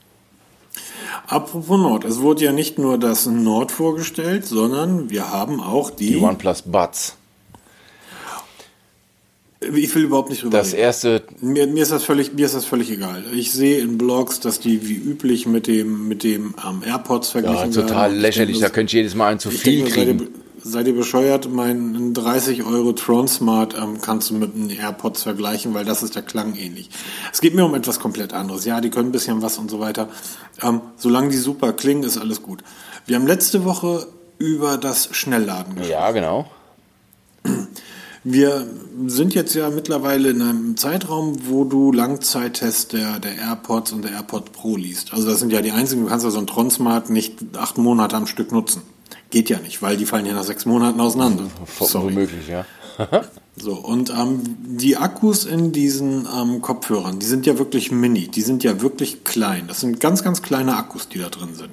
Apropos Nord, es wurde ja nicht nur das Nord vorgestellt, sondern wir haben auch die. Die OnePlus Buds. ich will überhaupt nicht drüber Das reden. erste, Mir, mir, ist das völlig, mir ist das völlig egal. Ich sehe in Blogs, dass die wie üblich mit dem, mit dem ähm, AirPods ja, verglichen total werden. Ich lächerlich, denke, da könnte ich jedes Mal einen zu viel denke, kriegen. Seid ihr bescheuert? Mein 30 Euro Tron Smart ähm, kannst du mit einem AirPods vergleichen, weil das ist der Klang ähnlich. Es geht mir um etwas komplett anderes. Ja, die können ein bisschen was und so weiter. Ähm, solange die super klingen, ist alles gut. Wir haben letzte Woche über das Schnellladen gesprochen. Ja, genau. Wir sind jetzt ja mittlerweile in einem Zeitraum, wo du Langzeittests der, der AirPods und der AirPod Pro liest. Also das sind ja die einzigen, du kannst ja so ein Tron Smart nicht acht Monate am Stück nutzen. Geht ja nicht, weil die fallen ja nach sechs Monaten auseinander. Sorry. Womöglich, ja. So, und ähm, die Akkus in diesen ähm, Kopfhörern, die sind ja wirklich mini, die sind ja wirklich klein. Das sind ganz, ganz kleine Akkus, die da drin sind.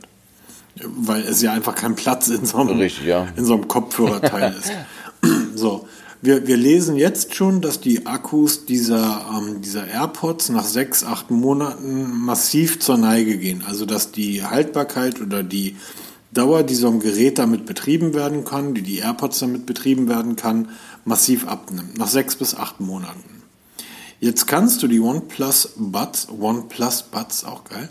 Weil es ja einfach kein Platz in so einem, Richtig, ja. in so einem Kopfhörerteil ist. So, wir, wir lesen jetzt schon, dass die Akkus dieser, ähm, dieser AirPods nach sechs, acht Monaten massiv zur Neige gehen. Also, dass die Haltbarkeit oder die Dauer, die so ein Gerät damit betrieben werden kann, die die AirPods damit betrieben werden kann, massiv abnimmt. Nach sechs bis acht Monaten. Jetzt kannst du die OnePlus Buds, OnePlus Buds, auch geil,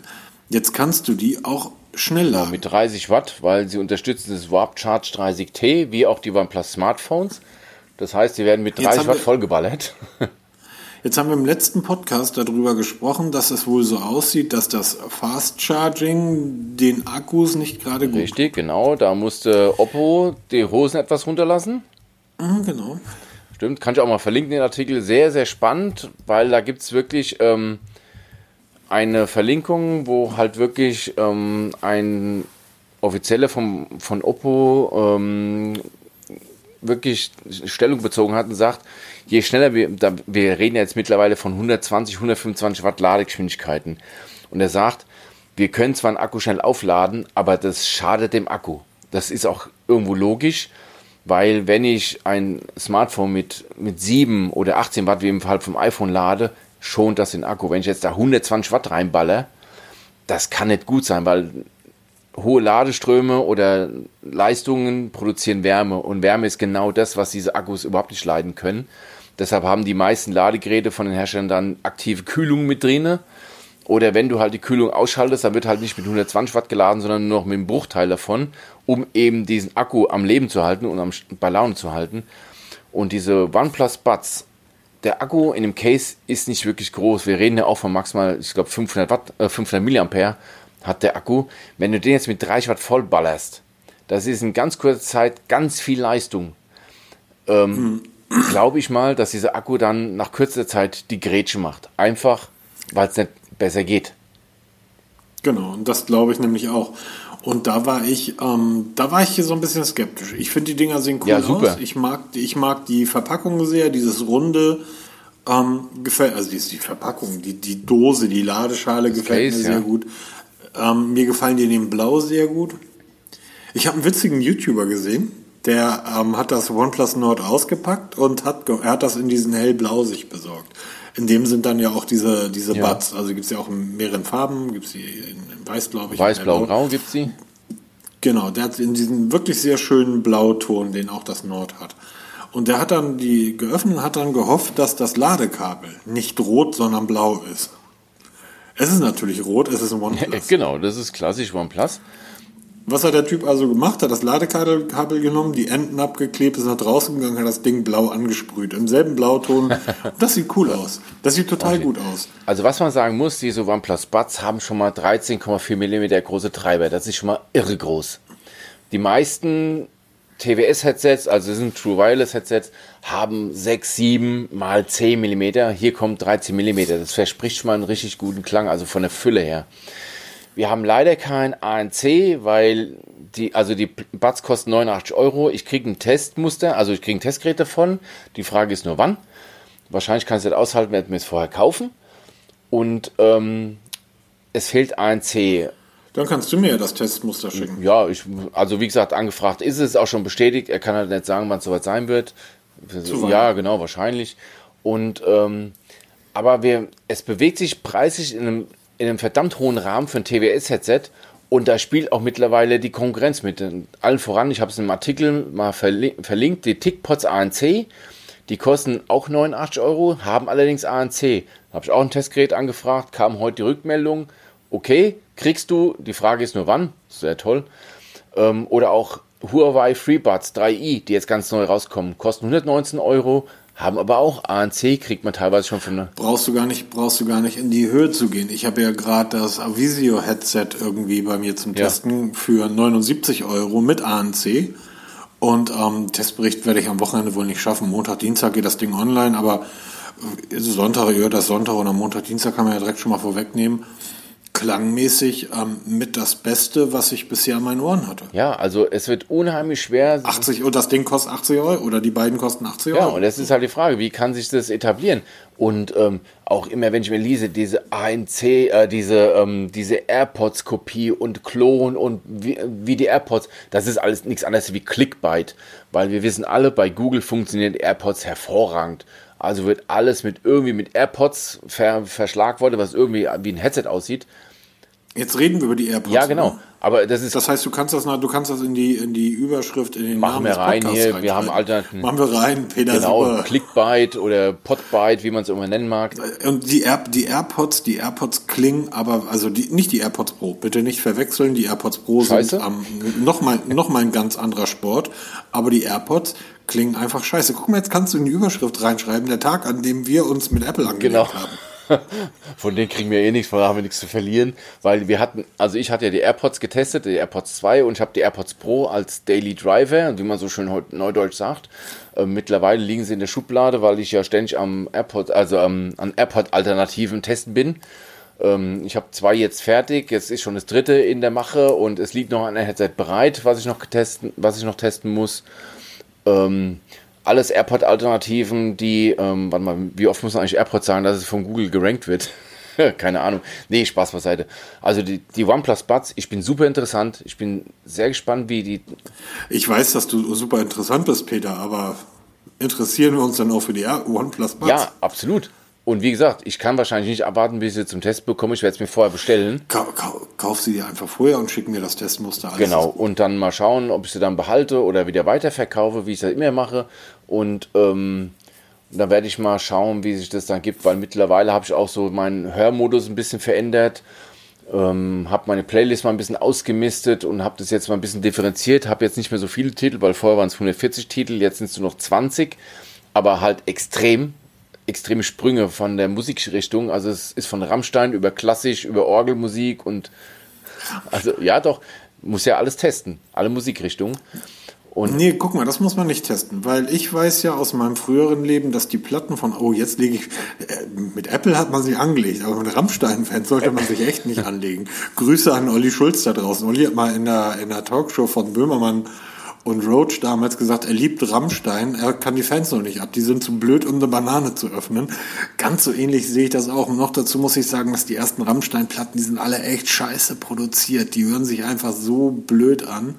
jetzt kannst du die auch schnell laden. Mit 30 Watt, weil sie unterstützen das Warp Charge 30T, wie auch die OnePlus Smartphones. Das heißt, sie werden mit Jetzt 30 haben Watt vollgeballert. Jetzt haben wir im letzten Podcast darüber gesprochen, dass es wohl so aussieht, dass das Fast Charging den Akkus nicht gerade gut Richtig, genau. Da musste Oppo die Hosen etwas runterlassen. Mhm, Genau. Stimmt, kann ich auch mal verlinken, den Artikel. Sehr, sehr spannend, weil da gibt es wirklich ähm, eine Verlinkung, wo halt wirklich ähm, ein Offizieller vom, von Oppo ähm, wirklich Stellung bezogen hat und sagt, je schneller wir, da, wir reden jetzt mittlerweile von 120, 125 Watt Ladegeschwindigkeiten. Und er sagt, wir können zwar einen Akku schnell aufladen, aber das schadet dem Akku. Das ist auch irgendwo logisch, weil wenn ich ein Smartphone mit, mit 7 oder 18 Watt, wie im Fall vom iPhone lade, schont das den Akku. Wenn ich jetzt da 120 Watt reinballer, das kann nicht gut sein, weil hohe Ladeströme oder Leistungen produzieren Wärme und Wärme ist genau das, was diese Akkus überhaupt nicht leiden können. Deshalb haben die meisten Ladegeräte von den Herstellern dann aktive Kühlung mit drin. Oder wenn du halt die Kühlung ausschaltest, dann wird halt nicht mit 120 Watt geladen, sondern nur noch mit einem Bruchteil davon, um eben diesen Akku am Leben zu halten und am, bei Laune zu halten. Und diese OnePlus Buds, der Akku in dem Case ist nicht wirklich groß. Wir reden ja auch von maximal, ich glaube 500 Watt, äh, 500 Milliampere hat der Akku. Wenn du den jetzt mit 30 Watt voll ballerst, das ist in ganz kurzer Zeit ganz viel Leistung. Ähm, Glaube ich mal, dass dieser Akku dann nach kürzester Zeit die Grätsche macht. Einfach, weil es nicht besser geht. Genau, und das glaube ich nämlich auch. Und da war ich, ähm, da war ich hier so ein bisschen skeptisch. Ich finde die Dinger sehen cool Ja, super. aus. Ich mag, ich mag die Verpackung sehr, dieses runde Ähm, gefällt, also die, die Verpackung, die, die Dose, die Ladeschale das gefällt Case, mir sehr ja. gut. Ähm, mir gefallen die in dem Blau sehr gut. Ich habe einen witzigen YouTuber gesehen, der ähm, hat das OnePlus Nord ausgepackt und hat, er hat das in diesen hellblau sich besorgt. In dem sind dann ja auch diese, diese ja. Buds. Also gibt es ja auch in mehreren Farben. Gibt es die in, in Weiß, glaube ich. Weiß, Blau, Grau gibt es die? Genau, der hat in diesem wirklich sehr schönen Blauton, den auch das Nord hat. Und der hat dann die geöffnet und hat dann gehofft, dass das Ladekabel nicht rot, sondern blau ist. Es ist natürlich rot, es ist ein OnePlus. genau, das ist klassisch OnePlus. Was hat der Typ also gemacht? Hat das Ladekabel genommen, die Enden abgeklebt, ist nach draußen gegangen, hat das Ding blau angesprüht. Im selben Blauton. das sieht cool aus. Das sieht total okay. gut aus. Also was man sagen muss, diese OnePlus Buds haben schon mal 13,4 mm große Treiber. Das ist schon mal irre groß. Die meisten TWS-Headsets, also sind True Wireless Headsets, haben 6, 7 mal 10 mm. Hier kommt 13 mm. Das verspricht schon mal einen richtig guten Klang, also von der Fülle her. Wir haben leider kein ANC, weil die, also die Buds kosten 89 Euro. Ich kriege ein Testmuster, also ich kriege ein Testgerät davon. Die Frage ist nur wann. Wahrscheinlich kann ich es nicht aushalten, wenn wir es vorher kaufen. Und ähm, es fehlt ANC. Dann kannst du mir ja das Testmuster schicken. Ja, ich, also wie gesagt, angefragt ist es, auch schon bestätigt. Er kann halt nicht sagen, wann es soweit sein wird. Zu ja, genau, wahrscheinlich. Und ähm, aber wir, es bewegt sich preislich in einem in einem verdammt hohen Rahmen für ein TWS-Headset. Und da spielt auch mittlerweile die Konkurrenz mit. Allen voran, ich habe es im Artikel mal verlinkt, die TickPods ANC. Die kosten auch 89 Euro, haben allerdings ANC. Da habe ich auch ein Testgerät angefragt, kam heute die Rückmeldung. Okay, kriegst du, die Frage ist nur wann, sehr toll. Ähm, oder auch Huawei FreeBuds 3i, die jetzt ganz neu rauskommen, kosten 119 Euro, haben aber auch ANC, kriegt man teilweise schon von. Brauchst du gar nicht, brauchst du gar nicht in die Höhe zu gehen. Ich habe ja gerade das Avisio Headset irgendwie bei mir zum Testen ja. für 79 Euro mit ANC. Und ähm, Testbericht werde ich am Wochenende wohl nicht schaffen. Montag, Dienstag geht das Ding online, aber Sonntag, ja, das Sonntag oder Montag, Dienstag kann man ja direkt schon mal vorwegnehmen klangmäßig ähm, mit das Beste, was ich bisher in meinen Ohren hatte. Ja, also es wird unheimlich schwer. 80 und das Ding kostet 80 Euro oder die beiden kosten 80 Euro. Ja, und das ist halt die Frage, wie kann sich das etablieren? Und ähm, auch immer, wenn ich mir lese, diese ANC, äh, diese, ähm, diese AirPods-Kopie und Klon und wie, wie die AirPods, das ist alles nichts anderes wie Clickbait, weil wir wissen alle, bei Google funktionieren AirPods hervorragend. Also wird alles mit irgendwie mit AirPods ver, verschlagwortet, was irgendwie wie ein Headset aussieht. Jetzt reden wir über die AirPods. Ja, genau. Aber das ist. Das heißt, du kannst das, du kannst das in die, in die Überschrift, in den Machen Namen wir rein hier. Wir haben Alternativen. Machen wir rein, Peter. Genau, super. Clickbyte oder Podbyte, wie man es immer nennen mag. Und die, Air, die AirPods, die AirPods klingen, aber, also die, nicht die AirPods Pro, bitte nicht verwechseln. Die AirPods Pro Scheiße. sind ähm, nochmal, noch mal ein ganz anderer Sport. Aber die AirPods klingen einfach scheiße. Guck mal, jetzt kannst du in die Überschrift reinschreiben, der Tag, an dem wir uns mit Apple angelegt genau. haben. von denen kriegen wir eh nichts, von da haben wir nichts zu verlieren, weil wir hatten, also ich hatte ja die AirPods getestet, die AirPods 2 und ich habe die AirPods Pro als Daily Driver, wie man so schön neudeutsch sagt. Äh, mittlerweile liegen sie in der Schublade, weil ich ja ständig am AirPod, also ähm, an AirPod-Alternativen testen bin. Ähm, ich habe zwei jetzt fertig, jetzt ist schon das dritte in der Mache und es liegt noch ein Headset bereit, was ich noch testen, was ich noch testen muss. Ähm, alles AirPod-Alternativen, die, ähm, warte mal, wie oft muss man eigentlich AirPod sagen, dass es von Google gerankt wird? Keine Ahnung. Nee, Spaß beiseite. Also die, die OnePlus Buds, ich bin super interessant. Ich bin sehr gespannt, wie die. Ich weiß, dass du super interessant bist, Peter, aber interessieren wir uns dann auch für die OnePlus Buds? Ja, absolut. Und wie gesagt, ich kann wahrscheinlich nicht erwarten, bis ich sie zum Test bekomme. Ich werde es mir vorher bestellen. Ka kauf sie dir einfach vorher und schick mir das Testmuster. Alles genau. Und dann mal schauen, ob ich sie dann behalte oder wieder weiterverkaufe, wie ich das immer mache. Und ähm, dann werde ich mal schauen, wie sich das dann gibt, weil mittlerweile habe ich auch so meinen Hörmodus ein bisschen verändert. Ähm, habe meine Playlist mal ein bisschen ausgemistet und habe das jetzt mal ein bisschen differenziert. Habe jetzt nicht mehr so viele Titel, weil vorher waren es 140 Titel, jetzt sind es nur noch 20, aber halt extrem extreme Sprünge von der Musikrichtung. Also es ist von Rammstein über klassisch, über Orgelmusik und also ja doch, muss ja alles testen, alle Musikrichtungen. Und nee, guck mal, das muss man nicht testen, weil ich weiß ja aus meinem früheren Leben, dass die Platten von, oh, jetzt lege ich, äh, mit Apple hat man sich angelegt, aber mit Rammstein-Fans sollte man sich echt nicht anlegen. Grüße an Olli Schulz da draußen. Olli hat mal in der, in der Talkshow von Böhmermann Und Roach damals gesagt, er liebt Rammstein, er kann die Fans noch nicht ab, die sind zu blöd, um eine Banane zu öffnen. Ganz so ähnlich sehe ich das auch. Und noch dazu muss ich sagen, dass die ersten Rammstein-Platten, die sind alle echt scheiße produziert. Die hören sich einfach so blöd an.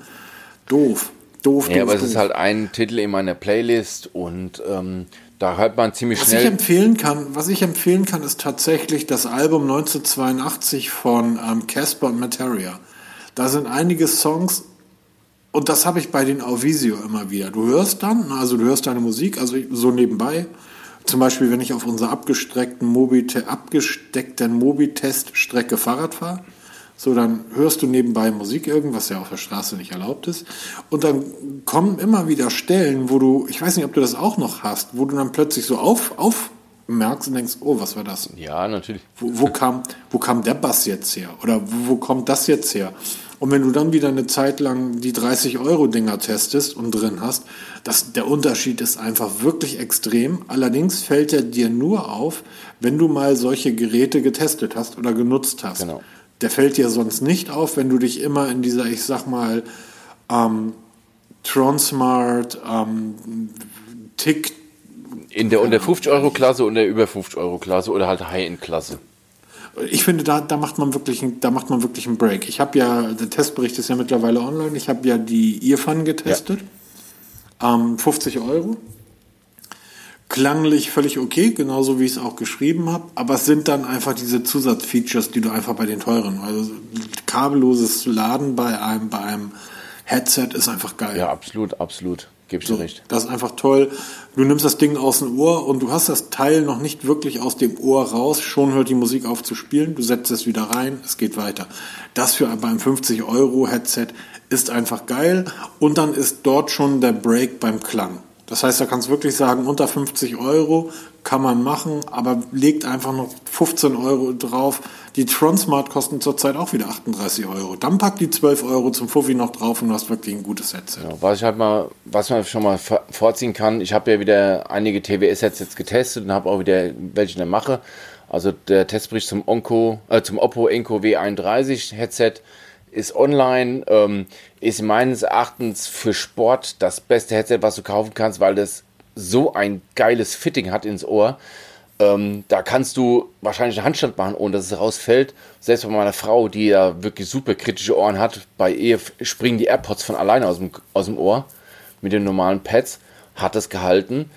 Doof. Doof, Ja, doof, aber es doof. ist halt ein Titel in meiner Playlist und ähm, da hört man ziemlich Was ich schnell. empfehlen kann, was ich empfehlen kann, ist tatsächlich das Album 1982 von ähm, Casper und Materia. Da sind einige Songs und das habe ich bei den Auvisio immer wieder. Du hörst dann, also du hörst deine Musik, also so nebenbei. Zum Beispiel, wenn ich auf unserer abgestreckten Mobite abgesteckten Mobitest-Strecke Fahrrad fahre, so dann hörst du nebenbei Musik irgendwas ja auf der Straße nicht erlaubt ist. Und dann kommen immer wieder Stellen, wo du, ich weiß nicht, ob du das auch noch hast, wo du dann plötzlich so auf, aufmerkst und denkst, oh, was war das? Ja, natürlich. Wo, wo, kam, wo kam der Bass jetzt her? Oder wo, wo kommt das jetzt her? Und wenn du dann wieder eine Zeit lang die 30-Euro-Dinger testest und drin hast, das, der Unterschied ist einfach wirklich extrem. Allerdings fällt er dir nur auf, wenn du mal solche Geräte getestet hast oder genutzt hast. Genau. Der fällt dir sonst nicht auf, wenn du dich immer in dieser, ich sag mal, ähm, Tronsmart, ähm, Tick, In der unter 50 Euro Klasse und der über 50 Euro Klasse oder halt High-End Klasse. Ich finde, da, da macht man wirklich, da macht man wirklich einen Break. Ich habe ja, der Testbericht ist ja mittlerweile online. Ich habe ja die Earfun getestet. Ähm, 50 Euro. Klanglich völlig okay, genauso wie ich es auch geschrieben habe. Aber es sind dann einfach diese Zusatzfeatures, die du einfach bei den teuren, also kabelloses Laden bei einem, bei einem Headset ist einfach geil. Ja, absolut, absolut. Gebe ich dir So, recht. Das ist einfach toll. Du nimmst das Ding aus dem Ohr und du hast das Teil noch nicht wirklich aus dem Ohr raus. Schon hört die Musik auf zu spielen. Du setzt es wieder rein, es geht weiter. Das für beim 50 Euro Headset ist einfach geil. Und dann ist dort schon der Break beim Klang. Das heißt, da kannst du wirklich sagen, unter 50 Euro kann man machen, aber legt einfach noch 15 Euro drauf. Die Tronsmart kosten zurzeit auch wieder 38 Euro. Dann pack die 12 Euro zum Fuffi noch drauf und du hast wirklich ein gutes Headset. Ja, was ich halt mal, was man schon mal vor- vorziehen kann, ich habe ja wieder einige TWS-Sets jetzt getestet und habe auch wieder welche in der Mache. Also der Testbericht zum Onco, äh, zum Oppo Enco W31 Headset ist online, ähm, ist meines Erachtens für Sport das beste Headset, was du kaufen kannst, weil das so ein geiles Fitting hat ins Ohr. Ähm, da kannst du wahrscheinlich einen Handstand machen, ohne dass es rausfällt. Selbst bei meiner Frau, die ja wirklich super kritische Ohren hat, bei ihr springen die AirPods von alleine aus dem, aus dem Ohr mit den normalen Pads, hat es gehalten.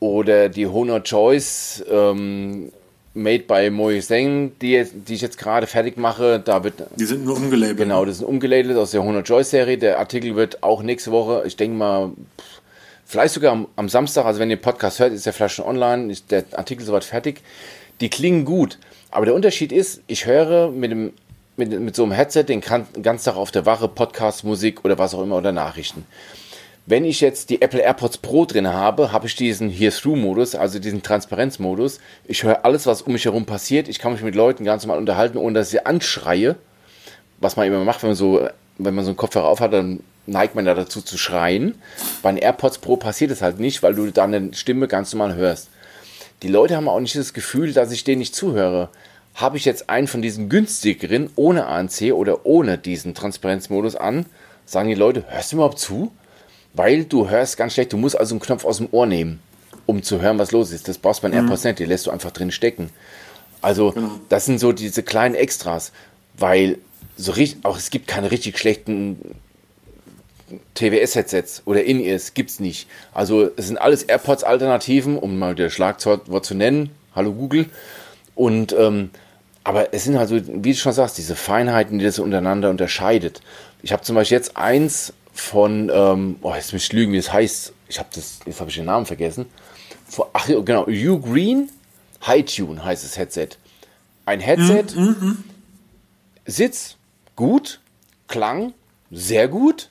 Oder die Honor Choice ähm, made by Moiseng, die, jetzt- die ich jetzt gerade fertig mache, da wird Die sind nur umgelabelt. Genau, das ist umgelabelt aus der 100 Joy Serie. Der Artikel wird auch nächste Woche, ich denke mal, vielleicht sogar am, am Samstag, also wenn ihr den Podcast hört, ist der vielleicht schon online, ist der Artikel soweit fertig. Die klingen gut, aber der Unterschied ist, ich höre mit, dem, mit, mit so einem Headset den ganzen Tag auf der Wache Podcast, Musik oder was auch immer oder Nachrichten. Wenn ich jetzt die Apple AirPods Pro drin habe, habe ich diesen Hear-Through-Modus, also diesen Transparenz-Modus. Ich höre alles, was um mich herum passiert. Ich kann mich mit Leuten ganz normal unterhalten, ohne dass ich sie anschreie was man immer macht, wenn man so, wenn man so einen Kopfhörer auf hat, dann neigt man da dazu zu schreien. Bei den AirPods Pro passiert es halt nicht, weil du deine Stimme ganz normal hörst. Die Leute haben auch nicht das Gefühl, dass ich denen nicht zuhöre. Habe ich jetzt einen von diesen günstigeren ohne ANC oder ohne diesen Transparenzmodus an, sagen die Leute, hörst du überhaupt zu? Weil du hörst ganz schlecht, du musst also einen Knopf aus dem Ohr nehmen, um zu hören, was los ist. Das brauchst du bei den AirPods nicht, die lässt du einfach drin stecken. Also, das sind so diese kleinen Extras, weil so richtig, auch es gibt keine richtig schlechten TWS-Headsets oder In-Ears, gibt's nicht. Also, es sind alles AirPods-Alternativen, um mal das Schlagwort zu nennen. Hallo Google. Und, ähm, aber es sind halt so, wie du schon sagst, diese Feinheiten, die das untereinander unterscheidet. Ich habe zum Beispiel jetzt eins von, ähm, oh, jetzt muss ich lügen, wie es heißt. Ich habe das, jetzt habe ich den Namen vergessen. Von, ach ja, genau, U Green High Tune heißt das Headset. Ein Headset, Sitz gut, Klang sehr gut,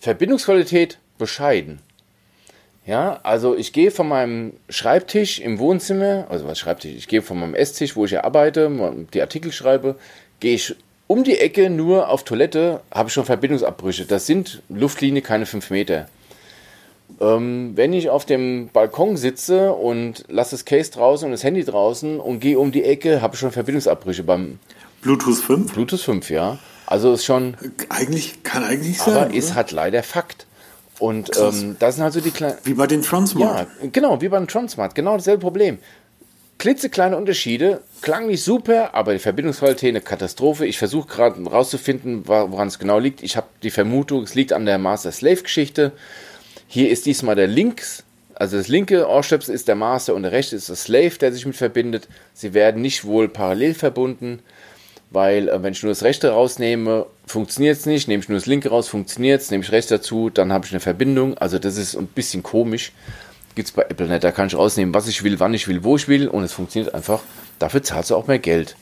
Verbindungsqualität bescheiden. Ja, also ich gehe von meinem Schreibtisch im Wohnzimmer, also was Schreibtisch, ich gehe von meinem Esstisch, wo ich ja arbeite, die Artikel schreibe, gehe ich um die Ecke nur auf Toilette, habe ich schon Verbindungsabbrüche. Das sind Luftlinie keine 5 Meter. Ähm, wenn ich auf dem Balkon sitze und lasse das Case draußen und das Handy draußen und gehe um die Ecke, habe ich schon Verbindungsabbrüche beim Bluetooth 5? Bluetooth 5, ja. Also ist schon, Eigentlich, kann eigentlich sein. aber oder? ist halt leider Fakt. Und ähm, das sind halt so die kleinen. Wie bei den Transmart. Ja, genau, wie beim Transmart. Genau dasselbe Problem. Klitzekleine Unterschiede, klang nicht super, aber die Verbindungsqualität eine Katastrophe. Ich versuche gerade rauszufinden, woran es genau liegt. Ich habe die Vermutung, es liegt an der Master-Slave-Geschichte. Hier ist diesmal der Links, also das linke Ohrstöpsel ist der Master und der rechte ist der Slave, der sich mit verbindet. Sie werden nicht wohl parallel verbunden weil äh, wenn ich nur das rechte rausnehme, funktioniert es nicht, nehme ich nur das linke raus, funktioniert es, nehme ich rechts dazu, dann habe ich eine Verbindung. Also das ist ein bisschen komisch. Gibt es bei Apple nicht. Da kann ich rausnehmen, was ich will, wann ich will, wo ich will und es funktioniert einfach. Dafür zahlst du auch mehr Geld.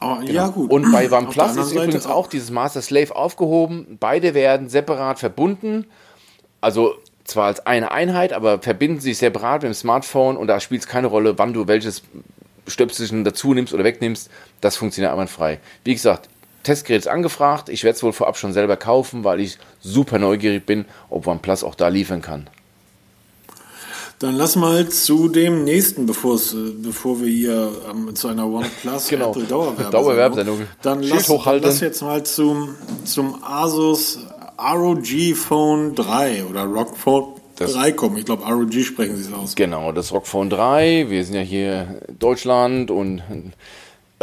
Oh, genau. Ja, gut. Und bei OnePlus ist übrigens auch dieses Master Slave aufgehoben. Beide werden separat verbunden. Also zwar als eine Einheit, aber verbinden sich separat mit dem Smartphone und da spielt es keine Rolle, wann du welches Stöpselchen dazu nimmst oder wegnimmst, das funktioniert einwandfrei. Wie gesagt, Testgerät ist angefragt. Ich werde es wohl vorab schon selber kaufen, weil ich super neugierig bin, ob OnePlus auch da liefern kann. Dann lass mal zu dem nächsten, bevor wir hier ähm, zu einer OnePlus genau. Apple Dauerwerbesendung. Dann lass, lass, jetzt mal zum, zum Asus ROG Phone 3 oder ROG Phone das 3 kommen. Ich glaube, ROG sprechen sie es aus. Genau, das ROG Phone 3. Wir sind ja hier in Deutschland und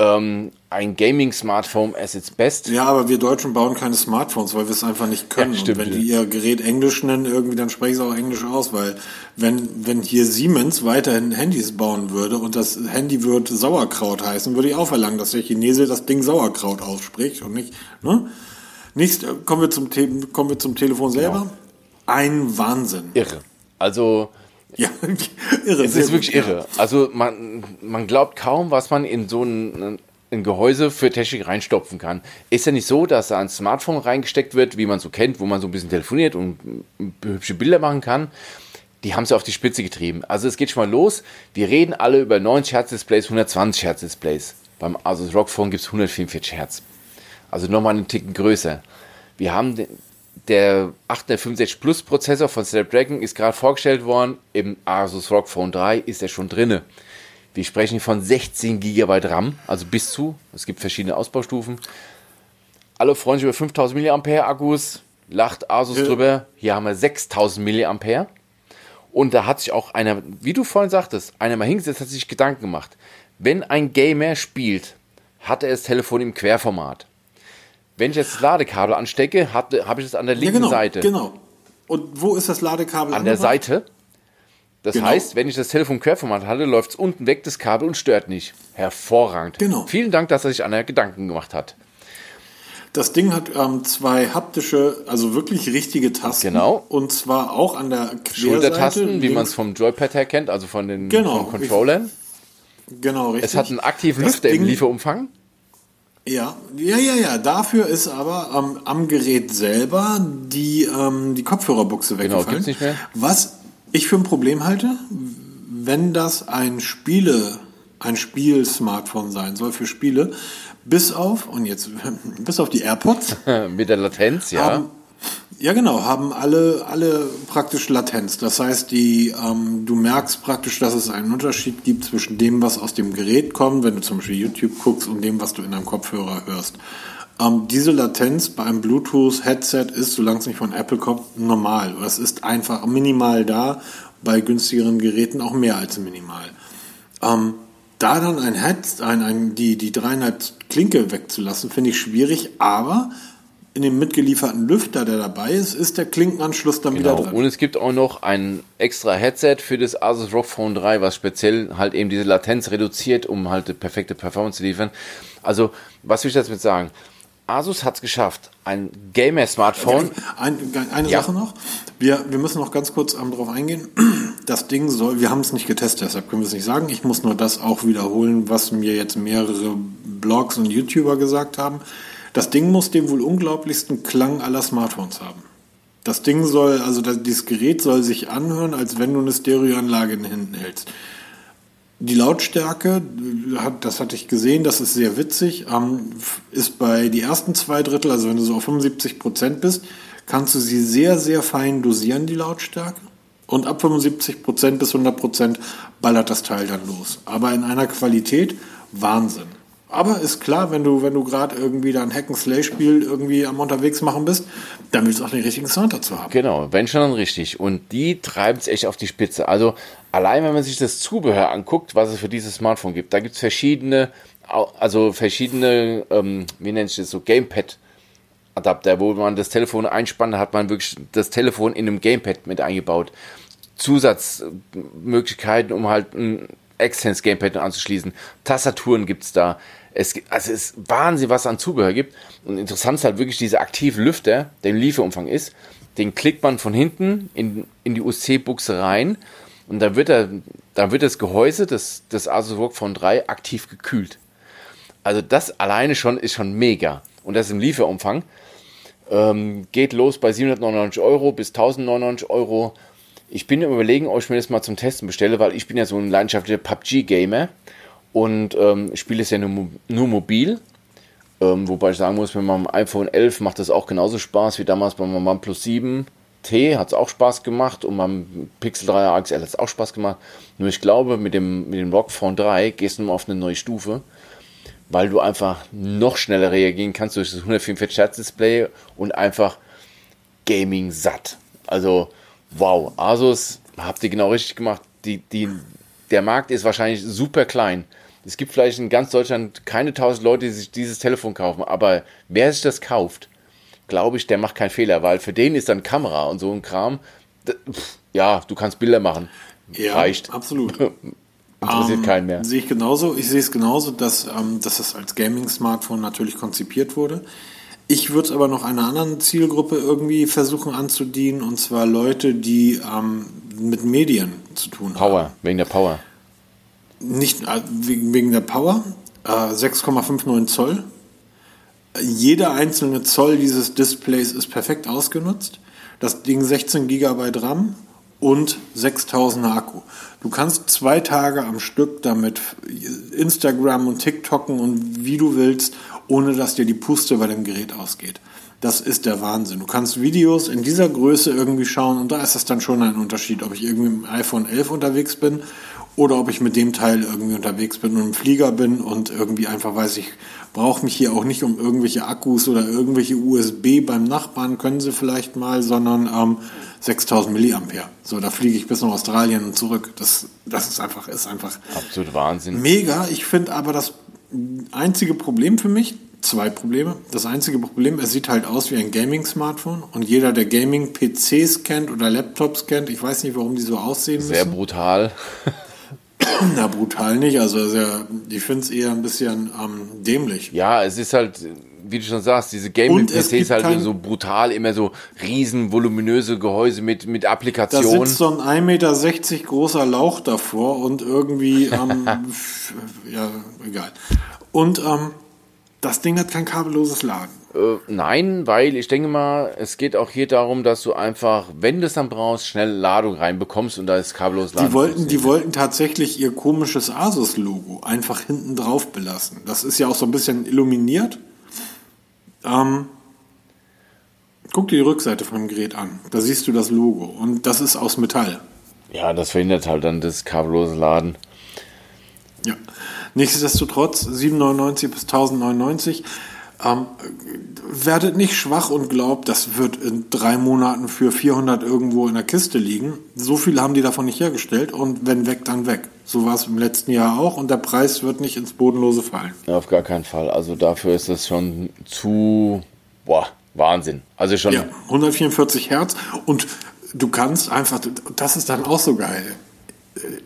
ähm, ein Gaming-Smartphone as its best. Ja, aber wir Deutschen bauen keine Smartphones, weil wir es einfach nicht können. Ja, stimmt, und wenn die ihr Gerät Englisch nennen, irgendwie, dann sprechen sie auch Englisch aus, weil wenn, wenn hier Siemens weiterhin Handys bauen würde und das Handy wird Sauerkraut heißen, würde ich auch verlangen, dass der Chinese das Ding Sauerkraut ausspricht und nicht, ne? Nächst, kommen wir zum, kommen wir zum Telefon selber. Genau. Ein Wahnsinn. Irre. Also, ja, irre. Es ist wirklich irre. Also man, man glaubt kaum, was man in so ein, ein Gehäuse für Technik reinstopfen kann. Ist ja nicht so, dass da ein Smartphone reingesteckt wird, wie man so kennt, wo man so ein bisschen telefoniert und hübsche Bilder machen kann. Die haben es auf die Spitze getrieben. Also es geht schon mal los. Wir reden alle über 90 Hertz Displays, 120 Hertz Displays. Beim Asus ROG Phone gibt es 144 Hertz. Also nochmal einen Ticken größer. Wir haben den, der 865 Plus Prozessor von Snapdragon ist gerade vorgestellt worden. Im Asus ROG Phone 3 ist er schon drinne. Wir sprechen von 16 GB RAM, also bis zu. Es gibt verschiedene Ausbaustufen. Alle freuen sich über 5000 mAh Akkus. Lacht Asus ja. drüber. Hier haben wir 6000 mAh. Und da hat sich auch einer, wie du vorhin sagtest, einer mal hingesetzt, hat sich Gedanken gemacht. Wenn ein Gamer spielt, hat er das Telefon im Querformat. Wenn ich jetzt das Ladekabel anstecke, habe ich es an der linken ja, genau, Seite. Genau. Und wo ist das Ladekabel? An der Seite. Das genau. heißt, wenn ich das Telefon Querformat hatte, läuft es unten weg, das Kabel, und stört nicht. Hervorragend. Genau. Vielen Dank, dass er sich an der Gedanken gemacht hat. Das Ding hat ähm, zwei haptische, also wirklich richtige Tasten. Genau. Und zwar auch an der Querseite. Schultertasten, wie man es vom Joypad her kennt, also von den genau, Controllern. Genau, richtig. Es hat einen aktiven Lüfter im Lieferumfang. Ja, ja, ja, ja. Dafür ist aber ähm, am Gerät selber die, ähm, die Kopfhörerbuchse weggefallen. Genau, nicht mehr. Was ich für ein Problem halte, wenn das ein Spiele, ein Spiel-Smartphone sein soll für Spiele, bis auf, und jetzt, bis auf die AirPods. Mit der Latenz, ja. Haben, ja, genau, haben alle, alle praktisch Latenz. Das heißt, die, ähm, du merkst praktisch, dass es einen Unterschied gibt zwischen dem, was aus dem Gerät kommt, wenn du zum Beispiel YouTube guckst, und dem, was du in deinem Kopfhörer hörst. Ähm, diese Latenz bei einem Bluetooth-Headset ist, solange es nicht von Apple kommt, normal. Es ist einfach minimal da, bei günstigeren Geräten auch mehr als minimal. Ähm, da dann ein Head, ein, ein, die, die dreieinhalb Klinke wegzulassen, finde ich schwierig, aber in dem mitgelieferten Lüfter, der dabei ist, ist der Klinkenanschluss dann genau. wieder drin. Und es gibt auch noch ein extra Headset für das Asus ROG Phone 3, was speziell halt eben diese Latenz reduziert, um halt die perfekte Performance zu liefern. Also, was will ich jetzt mit sagen? Asus hat es geschafft, ein Gamer-Smartphone. Ein, eine ja. Sache noch. Wir, wir müssen noch ganz kurz darauf eingehen. Das Ding soll, wir haben es nicht getestet, deshalb können wir es nicht sagen. Ich muss nur das auch wiederholen, was mir jetzt mehrere Blogs und YouTuber gesagt haben. Das Ding muss den wohl unglaublichsten Klang aller Smartphones haben. Das Ding soll, also das, dieses Gerät soll sich anhören, als wenn du eine Stereoanlage in den Händen hältst. Die Lautstärke, das hatte ich gesehen, das ist sehr witzig, ähm, ist bei die ersten zwei Drittel, also wenn du so auf 75 Prozent bist, kannst du sie sehr, sehr fein dosieren, die Lautstärke. Und ab 75 Prozent bis 100 Prozent ballert das Teil dann los. Aber in einer Qualität Wahnsinn. Aber ist klar, wenn du, wenn du gerade irgendwie da ein Hack-and-Slay-Spiel irgendwie am unterwegs machen bist, dann willst du auch den richtigen Sound dazu haben. Genau, wenn schon dann richtig. Und die treiben es echt auf die Spitze. Also allein wenn man sich das Zubehör anguckt, was es für dieses Smartphone gibt, da gibt es verschiedene, also verschiedene, ähm, wie nennt sich das so, Gamepad. Adapter, wo man das Telefon einspannt, hat man wirklich das Telefon in einem Gamepad mit eingebaut. Zusatzmöglichkeiten, um halt ein externes Gamepad anzuschließen. Tastaturen gibt es da. Es, also es ist Wahnsinn, was es an Zubehör gibt. Und interessant ist halt wirklich dieser aktive Lüfter, der im Lieferumfang ist. Den klickt man von hinten in, in die USB-Buchse rein und dann wird, er, dann wird das Gehäuse des, des Asus ROG Phone 3 aktiv gekühlt. Also das alleine schon ist schon mega. Und das im Lieferumfang. Ähm, geht los bei 799 Euro bis 1099 Euro. Ich bin Überlegen, ob ich mir das mal zum Testen bestelle, weil ich bin ja so ein leidenschaftlicher PUBG-Gamer und ähm, spiele es ja nur, nur mobil. Ähm, wobei ich sagen muss, mit meinem iPhone 11 macht das auch genauso Spaß wie damals bei meinem OnePlus 7 T hat es auch Spaß gemacht und beim Pixel 3 XL hat es auch Spaß gemacht. Nur ich glaube, mit dem, mit dem ROG Phone 3 gehst du mal auf eine neue Stufe, weil du einfach noch schneller reagieren kannst durch das 144 Hertz Display und einfach Gaming satt. Also wow, Asus habt ihr genau richtig gemacht. Die, die, der Markt ist wahrscheinlich super klein. Es gibt vielleicht in ganz Deutschland keine tausend Leute, die sich dieses Telefon kaufen, aber wer sich das kauft, glaube ich, der macht keinen Fehler, weil für den ist dann Kamera und so ein Kram, ja, du kannst Bilder machen. Ja, Reicht. absolut. Interessiert ähm, keinen mehr. Sehe ich genauso. Ich sehe es genauso, dass, ähm, dass es als Gaming-Smartphone natürlich konzipiert wurde. Ich würde es aber noch einer anderen Zielgruppe irgendwie versuchen anzudienen, und zwar Leute, die ähm, mit Medien zu tun Power, haben. Power, wegen der Power. Nicht äh, wegen der Power. Äh, 6,59 Zoll. Jeder einzelne Zoll dieses Displays ist perfekt ausgenutzt. Das Ding 16 GB RAM und 6000er Akku. Du kannst zwei Tage am Stück damit Instagram und TikToken und wie du willst ohne dass dir die Puste bei dem Gerät ausgeht. Das ist der Wahnsinn. Du kannst Videos in dieser Größe irgendwie schauen und da ist es dann schon ein Unterschied, ob ich irgendwie mit dem iPhone 11 unterwegs bin oder ob ich mit dem Teil irgendwie unterwegs bin und im Flieger bin und irgendwie einfach weiß, ich brauche mich hier auch nicht um irgendwelche Akkus oder irgendwelche USB beim Nachbarn, können sie vielleicht mal, sondern ähm, 6000 Milliampere. So, da fliege ich bis nach Australien und zurück. Das, das ist einfach, ist einfach absolut Wahnsinn. Mega. Ich finde aber das einzige Problem für mich, zwei Probleme. Das einzige Problem, es sieht halt aus wie ein Gaming-Smartphone und jeder, der Gaming-PCs kennt oder Laptops kennt, ich weiß nicht, warum die so aussehen Sehr müssen. brutal. Na, brutal nicht. Also sehr, ich finde es eher ein bisschen ähm, dämlich. Ja, es ist halt, wie du schon sagst, diese Gaming-PCs halt so brutal, immer so riesen, voluminöse Gehäuse mit, mit Applikationen. Da sitzt so ein 1,60 Meter großer Lauch davor und irgendwie, ähm, ja, egal. Und ähm, das Ding hat kein kabelloses Laden. Äh, nein, weil ich denke mal, es geht auch hier darum, dass du einfach, wenn du es dann brauchst, schnell Ladung reinbekommst und da ist kabellos Laden. Die wollten, die wollten tatsächlich ihr komisches Asus-Logo einfach hinten drauf belassen. Das ist ja auch so ein bisschen illuminiert. Ähm, guck dir die Rückseite von dem Gerät an. Da siehst du das Logo und das ist aus Metall. Ja, das verhindert halt dann das kabellose Laden. Ja. Nichtsdestotrotz 7,99 bis 1099. Ähm, werdet nicht schwach und glaubt, das wird in drei Monaten für 400 irgendwo in der Kiste liegen. So viel haben die davon nicht hergestellt und wenn weg, dann weg. So war es im letzten Jahr auch und der Preis wird nicht ins Bodenlose fallen. Ja, auf gar keinen Fall. Also dafür ist das schon zu, boah, Wahnsinn. Also schon. Ja, 144 Hertz und du kannst einfach, das ist dann auch so geil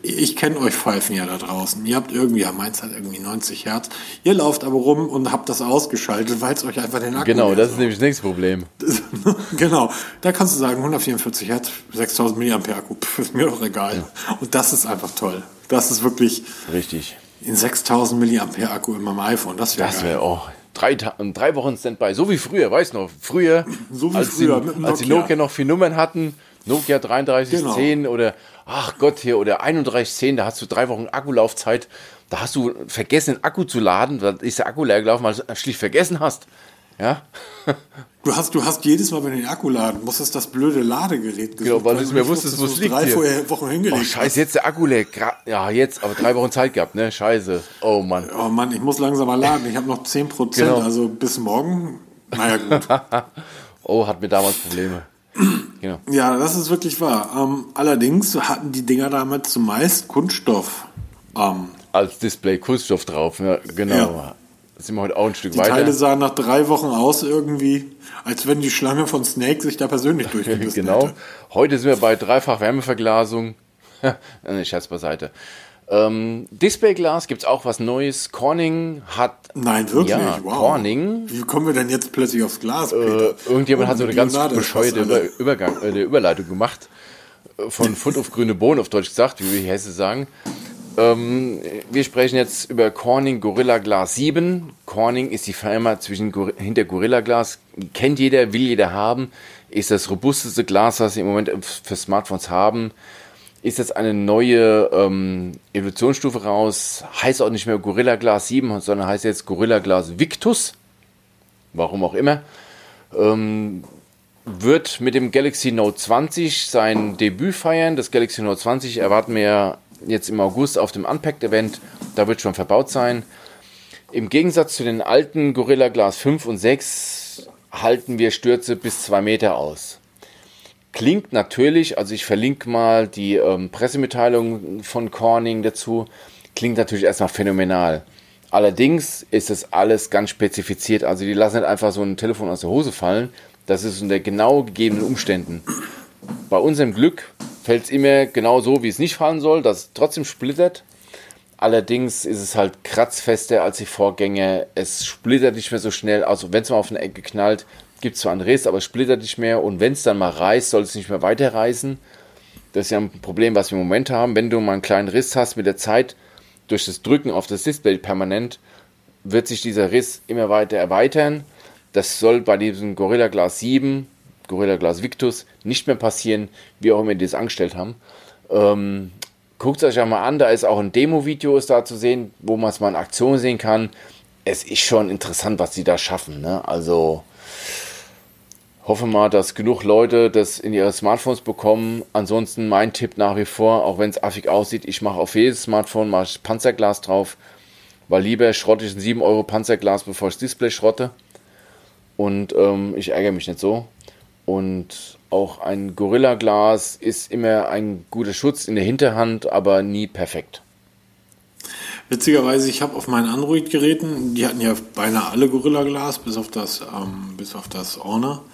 ich kenne euch Pfeifen ja da draußen. Ihr habt irgendwie, ja, meins hat irgendwie 90 Hertz. Ihr lauft aber rum und habt das ausgeschaltet, weil es euch einfach den Akku Genau, das ist nämlich das nächste Problem. genau, da kannst du sagen, 144 Hertz, 6000 mAh Akku, Pff, ist mir doch egal. Ja. Und das ist einfach toll. Das ist wirklich. Richtig. In 6000 mAh Akku in meinem iPhone, das wäre Das wäre, oh, drei, drei Wochen Standby, so wie früher, weißt du noch, früher, so wie als, früher die, als die Nokia noch vier Nummern hatten, Nokia 3310 genau. oder ach Gott hier oder 3110, da hast du drei Wochen Akkulaufzeit, da hast du vergessen, den Akku zu laden, da ist der Akku leer gelaufen, weil du schlicht vergessen hast. Ja? Du hast, du hast jedes Mal, wenn du den Akku laden musstest, das blöde Ladegerät gesucht. Genau, weil du nicht mehr wusstest, wo es liegt. drei hier. vorher Wochen hingelegt Oh, scheiße, jetzt der Akku leer. Ja, jetzt, aber drei Wochen Zeit gehabt, ne? Scheiße. Oh Mann. Oh Mann, ich muss langsam mal laden. Ich habe noch 10 Prozent, Genau. also bis morgen. Naja, gut. Oh, hat mir damals Probleme. Genau. ja, das ist wirklich wahr. Ähm, allerdings hatten die Dinger damals zumeist Kunststoff. Ähm, Als Display Kunststoff drauf, ja, genau. Ja. Sind wir heute auch ein Stück die weiter. Teile sahen nach drei Wochen aus irgendwie, als wenn die Schlange von Snake sich da persönlich durchgebissen genau. hätte. Heute sind wir bei dreifach Wärmeverglasung. ne, Scherz beiseite. Ähm, Displayglas gibt es auch was Neues. Corning hat. Nein, wirklich? Ja, wow. Corning. Wie kommen wir denn jetzt plötzlich aufs Glas, Äh, Peter? irgendjemand Oh, hat so eine die ganz Leonardo ist bescheuerte Über. Übergang, äh, Überleitung gemacht. Äh, Von Fund auf grüne Bohnen, auf Deutsch gesagt, wie wir hier Hesse sagen. Ähm, wir sprechen jetzt über Corning Gorilla Glass 7. Corning ist die Firma zwischen, hinter Gorilla Glass. Kennt jeder, will jeder haben. Ist das robusteste Glas, was sie im Moment für Smartphones haben. Ist jetzt eine neue ähm, Evolutionsstufe raus. Heißt auch nicht mehr Gorilla Glass 7, sondern heißt jetzt Gorilla Glass Victus. Warum auch immer Ähm, wird mit dem Galaxy Note 20 sein Debüt feiern. Das Galaxy Note 20 erwarten wir jetzt im August auf dem Unpacked-Event. Da wird schon verbaut sein. Im Gegensatz zu den alten Gorilla Glass 5 und 6 halten wir Stürze bis 2 Meter aus. Klingt natürlich, also ich verlinke mal die ähm, Pressemitteilung von Corning dazu, klingt natürlich erstmal phänomenal. Allerdings ist das alles ganz spezifiziert, also die lassen nicht einfach so ein Telefon aus der Hose fallen, das ist unter genau gegebenen Umständen. Bei unserem Glück fällt es immer genau so, wie es nicht fallen soll, dass es trotzdem splittert. Allerdings ist es halt kratzfester als die Vorgänger. Es splittert nicht mehr so schnell. Also wenn es mal auf eine Ecke knallt, gibt es zwar einen Riss, aber es splittert nicht mehr. Und wenn es dann mal reißt, soll es nicht mehr weiterreißen. Das ist ja ein Problem, was wir im Moment haben. Wenn du mal einen kleinen Riss hast mit der Zeit, durch das Drücken auf das Display permanent, wird sich dieser Riss immer weiter erweitern. Das soll bei diesem Gorilla Glass 7, Gorilla Glass Victus, nicht mehr passieren, wie auch immer die das angestellt haben. Ähm, Guckt es euch ja mal an, da ist auch ein Demo-Video da zu sehen, wo man es mal in Aktion sehen kann. Es ist schon interessant, was die da schaffen. Ne? Also hoffe mal, dass genug Leute das in ihre Smartphones bekommen. Ansonsten mein Tipp nach wie vor, auch wenn es affig aussieht, ich mache auf jedes Smartphone ich Panzerglas drauf, weil lieber schrotte ich ein 7 Euro Panzerglas, bevor ich das Display schrotte. Und ähm, ich ärgere mich nicht so. Und auch ein Gorilla-Glas ist immer ein guter Schutz in der Hinterhand, aber nie perfekt. Witzigerweise, ich habe auf meinen Android-Geräten, die hatten ja beinahe alle Gorilla-Glas, bis auf das, ähm, bis auf das Honor,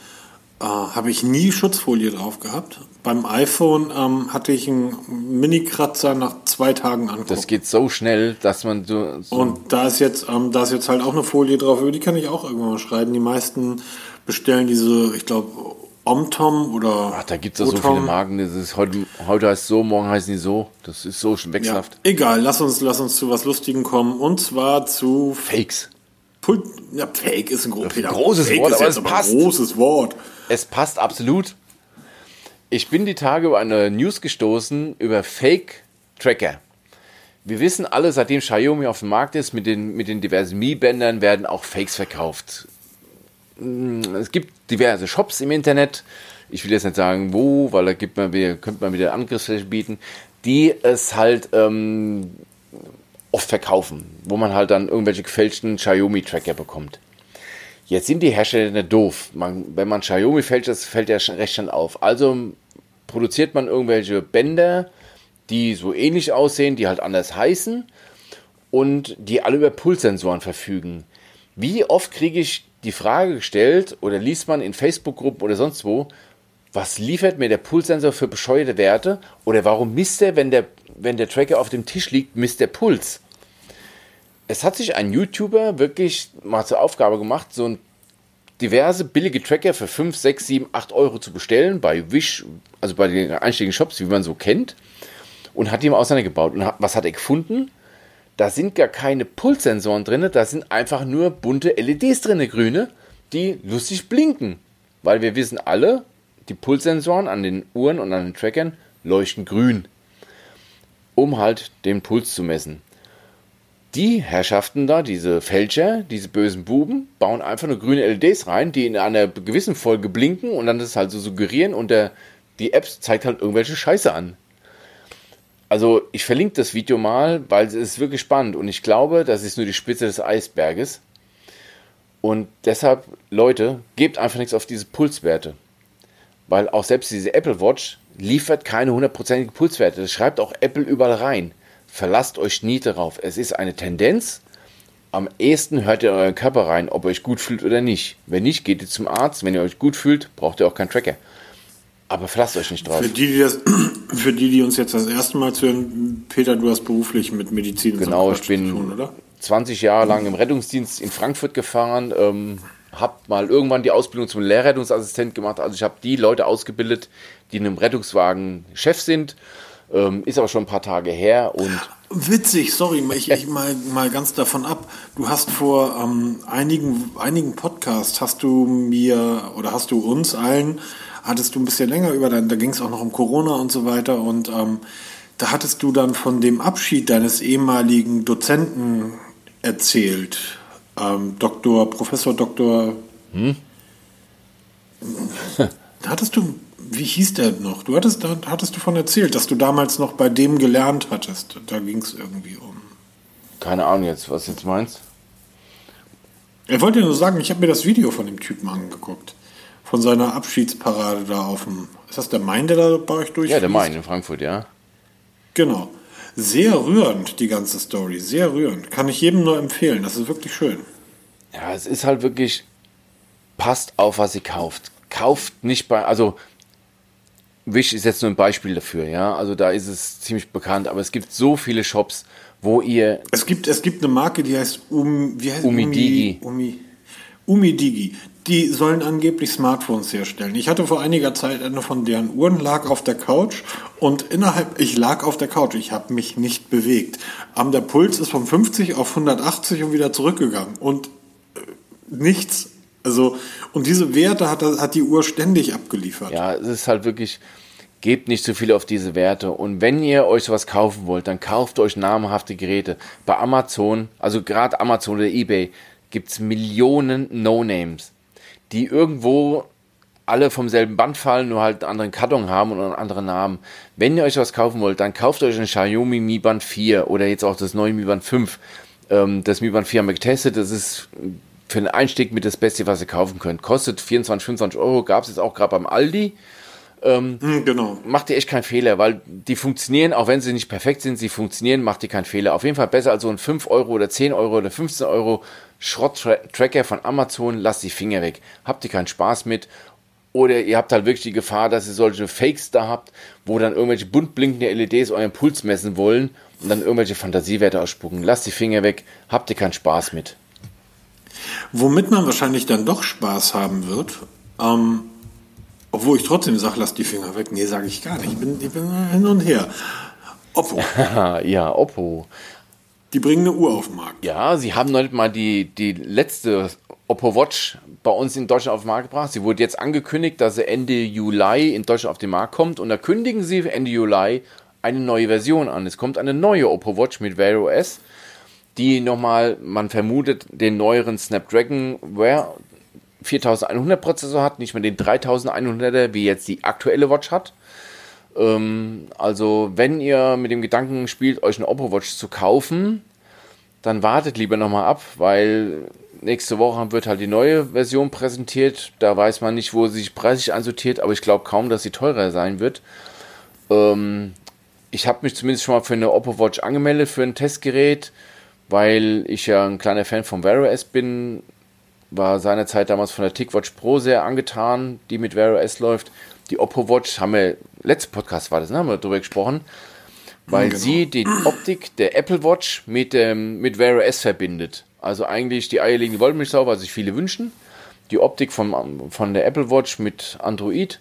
äh, habe ich nie Schutzfolie drauf gehabt. Beim iPhone ähm, hatte ich einen Mini-Kratzer nach zwei Tagen angucken. Das geht so schnell, dass man so, so Und da ist jetzt, ähm, da ist jetzt halt auch eine Folie drauf, über die kann ich auch irgendwann mal schreiben. Die meisten bestellen diese, ich glaube, Omtom oder. Ach, da gibt es ja so viele Marken. Das ist heute, heute heißt es so, morgen heißen die so. Das ist so schon Ja, wechselhaft. egal, lass uns, lass uns zu was Lustigem kommen. Und zwar zu Fakes. Pult. Ja, Fake ist ein gro Peter, großes Fake Wort, ist aber es passt. ein großes Wort. Es passt absolut. Ich bin die Tage über eine News gestoßen über Fake-Tracker. Wir wissen alle, seitdem Xiaomi auf dem Markt ist, mit den, mit den diversen Mi-Bändern werden auch Fakes verkauft. Mm, Es gibt diverse Shops im Internet, ich will jetzt nicht sagen wo, weil da gibt man wieder, könnte man wieder Angriffsfläche bieten, die es halt ähm, oft verkaufen, wo man halt dann irgendwelche gefälschten Xiaomi-Tracker bekommt. Jetzt sind die Hersteller nicht doof. Man, wenn man Xiaomi fälscht, das fällt ja recht schon auf. Also produziert man irgendwelche Bänder, die so ähnlich aussehen, die halt anders heißen und die alle über Pulssensoren verfügen. Wie oft kriege ich die Frage gestellt oder liest man in Facebook-Gruppen oder sonst wo, was liefert mir der Pulssensor für bescheuerte Werte oder warum misst er, wenn der, wenn der Tracker auf dem Tisch liegt, misst der Puls? Es hat sich ein YouTuber wirklich mal zur Aufgabe gemacht, so ein diverse billige Tracker für 5, 6, 7, 8 Euro zu bestellen bei Wish, also bei den einschlägigen Shops, wie man so kennt, und hat die mal auseinandergebaut. Und was hat er gefunden? Da sind gar keine Pulssensoren drin, da sind einfach nur bunte LEDs drin, grüne, die lustig blinken. Weil wir wissen alle, die Pulssensoren an den Uhren und an den Trackern leuchten grün, um halt den Puls zu messen. Die Herrschaften da, diese Fälscher, diese bösen Buben, bauen einfach nur grüne LEDs rein, die in einer gewissen Folge blinken und dann das halt so suggerieren und der, die App zeigt halt irgendwelche Scheiße an. Also ich verlinke das Video mal, weil es ist wirklich spannend und ich glaube, das ist nur die Spitze des Eisberges. Und deshalb, Leute, gebt einfach nichts auf diese Pulswerte. Weil auch selbst diese Apple Watch liefert keine hundertprozentige Pulswerte. Das schreibt auch Apple überall rein. Verlasst euch nie darauf. Es ist eine Tendenz. Am ehesten hört ihr in euren Körper rein, ob ihr euch gut fühlt oder nicht. Wenn nicht, geht ihr zum Arzt. Wenn ihr euch gut fühlt, braucht ihr auch keinen Tracker. Aber verlasst euch nicht drauf. Für die, die, das, für die, die uns jetzt das erste Mal hören, Peter, du hast beruflich mit Medizin genau, so ich bin zu tun, oder? 20 Jahre lang im Rettungsdienst in Frankfurt gefahren, ähm, habe mal irgendwann die Ausbildung zum Lehrrettungsassistent gemacht. Also ich habe die Leute ausgebildet, die in einem Rettungswagen Chef sind ähm, ist aber schon ein paar Tage her und. Witzig, sorry, ich, ich mal, mal ganz davon ab. Du hast vor ähm, einigen, einigen Podcasts hast du mir oder hast du uns allen, hattest du ein bisschen länger über dein, da ging es auch noch um Corona und so weiter und ähm, da hattest du dann von dem Abschied deines ehemaligen Dozenten erzählt. Ähm, Doktor, Professor Doktor. Hm? Da hattest du wie hieß der noch? Du hattest, da hattest du von erzählt, dass du damals noch bei dem gelernt hattest. Da ging es irgendwie um. Keine Ahnung jetzt, was du jetzt meinst. Er wollte nur sagen, ich habe mir das Video von dem Typen angeguckt. Von seiner Abschiedsparade da auf dem. Ist das der Main, der da bei euch durch? Ja, der Main in Frankfurt, ja. Genau. Sehr rührend, die ganze Story. Sehr rührend. Kann ich jedem nur empfehlen. Das ist wirklich schön. Ja, es ist halt wirklich. Passt auf, was ihr kauft. Kauft nicht bei. Also, Wish ist jetzt nur ein Beispiel dafür, ja. Also da ist es ziemlich bekannt, aber es gibt so viele Shops, wo ihr. Es gibt, es gibt eine Marke, die heißt um, wie heißt Umidigi. Umi, Umidigi. Die sollen angeblich Smartphones herstellen. Ich hatte vor einiger Zeit eine von deren Uhren, lag auf der Couch und innerhalb, ich lag auf der Couch, ich habe mich nicht bewegt. Aber der Puls ist von 50 auf 180 und wieder zurückgegangen und äh, nichts also, und diese Werte hat, hat die Uhr ständig abgeliefert. Ja, es ist halt wirklich, gebt nicht zu viel auf diese Werte. Und wenn ihr euch sowas kaufen wollt, dann kauft euch namhafte Geräte. Bei Amazon, also gerade Amazon oder Ebay, gibt es Millionen No-Names, die irgendwo alle vom selben Band fallen, nur halt einen anderen Karton haben und einen anderen Namen. Wenn ihr euch was kaufen wollt, dann kauft euch ein Xiaomi Mi Band 4 oder jetzt auch das neue Mi Band 5. Ähm, das Mi Band 4 haben wir getestet, das ist für den Einstieg mit das Beste, was ihr kaufen könnt. Kostet 24, 25 Euro, gab es jetzt auch gerade beim Aldi. Ähm, hm, genau. Macht ihr echt keinen Fehler, weil die funktionieren, auch wenn sie nicht perfekt sind, sie funktionieren, macht ihr keinen Fehler. Auf jeden Fall besser als so ein 5 Euro oder 10 Euro oder 15 Euro Schrott-Tracker von Amazon, lasst die Finger weg. Habt ihr keinen Spaß mit. Oder ihr habt halt wirklich die Gefahr, dass ihr solche Fakes da habt, wo dann irgendwelche bunt blinkende LEDs euren Puls messen wollen und dann irgendwelche Fantasiewerte ausspucken. Lasst die Finger weg, habt ihr keinen Spaß mit. Womit man wahrscheinlich dann doch Spaß haben wird, ähm, obwohl ich trotzdem sage, lass die Finger weg. Nee, sage ich gar nicht. Ich bin, ich bin hin und her. Oppo. ja, Oppo. Die bringen eine Uhr auf den Markt. Ja, sie haben noch nicht mal die, die letzte Oppo Watch bei uns in Deutschland auf den Markt gebracht. Sie wurde jetzt angekündigt, dass sie Ende Juli in Deutschland auf den Markt kommt. Und da kündigen sie Ende Juli eine neue Version an. Es kommt eine neue Oppo Watch mit Wear OS die nochmal, man vermutet, den neueren Snapdragon Wear 4100 Prozessor hat, nicht mehr den 3100er, wie jetzt die aktuelle Watch hat. Ähm, also, wenn ihr mit dem Gedanken spielt, euch eine Oppo Watch zu kaufen, dann wartet lieber nochmal ab, weil nächste Woche wird halt die neue Version präsentiert. Da weiß man nicht, wo sie sich preislich einsortiert, aber ich glaube kaum, dass sie teurer sein wird. Ähm, ich habe mich zumindest schon mal für eine Oppo Watch angemeldet, für ein Testgerät weil ich ja ein kleiner Fan vom Wear OS bin, war seinerzeit damals von der TicWatch Pro sehr angetan, die mit Wear OS läuft. Die Oppo Watch haben wir, letzter Podcast war das, ne, haben wir darüber gesprochen, weil genau. sie die Optik der Apple Watch mit, ähm, mit Wear OS verbindet. Also eigentlich die eierlegende Wollmilchsau, was sich viele wünschen. Die Optik vom, von der Apple Watch mit Android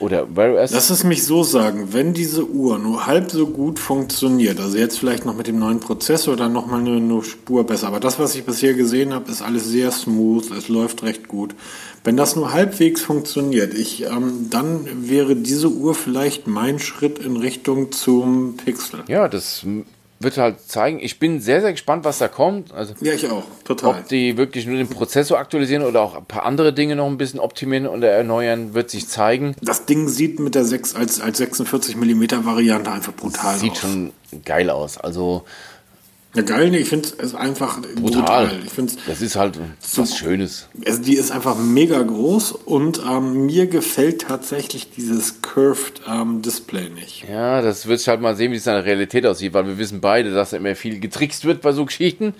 oder OS? Lass es mich so sagen, wenn diese Uhr nur halb so gut funktioniert, also jetzt vielleicht noch mit dem neuen Prozessor dann nochmal eine, eine Spur besser, aber das, was ich bisher gesehen habe, ist alles sehr smooth, es läuft recht gut. Wenn das nur halbwegs funktioniert, ich, ähm, dann wäre diese Uhr vielleicht mein Schritt in Richtung zum Pixel. Ja, das wird halt zeigen. Ich bin sehr, sehr gespannt, was da kommt. Also, ja, ich auch, total. Ob die wirklich nur den Prozessor aktualisieren oder auch ein paar andere Dinge noch ein bisschen optimieren oder erneuern, wird sich zeigen. Das Ding sieht mit der 6 als, als 46 mm Variante einfach brutal sieht aus. Sieht schon geil aus. Also ja, geil, ich finde es einfach brutal. brutal. Ich find's das ist halt so, was Schönes. Also die ist einfach mega groß und ähm, mir gefällt tatsächlich dieses Curved ähm, Display nicht. Ja, das wird halt mal sehen, wie es in der Realität aussieht, weil wir wissen beide, dass da immer viel getrickst wird bei so Geschichten.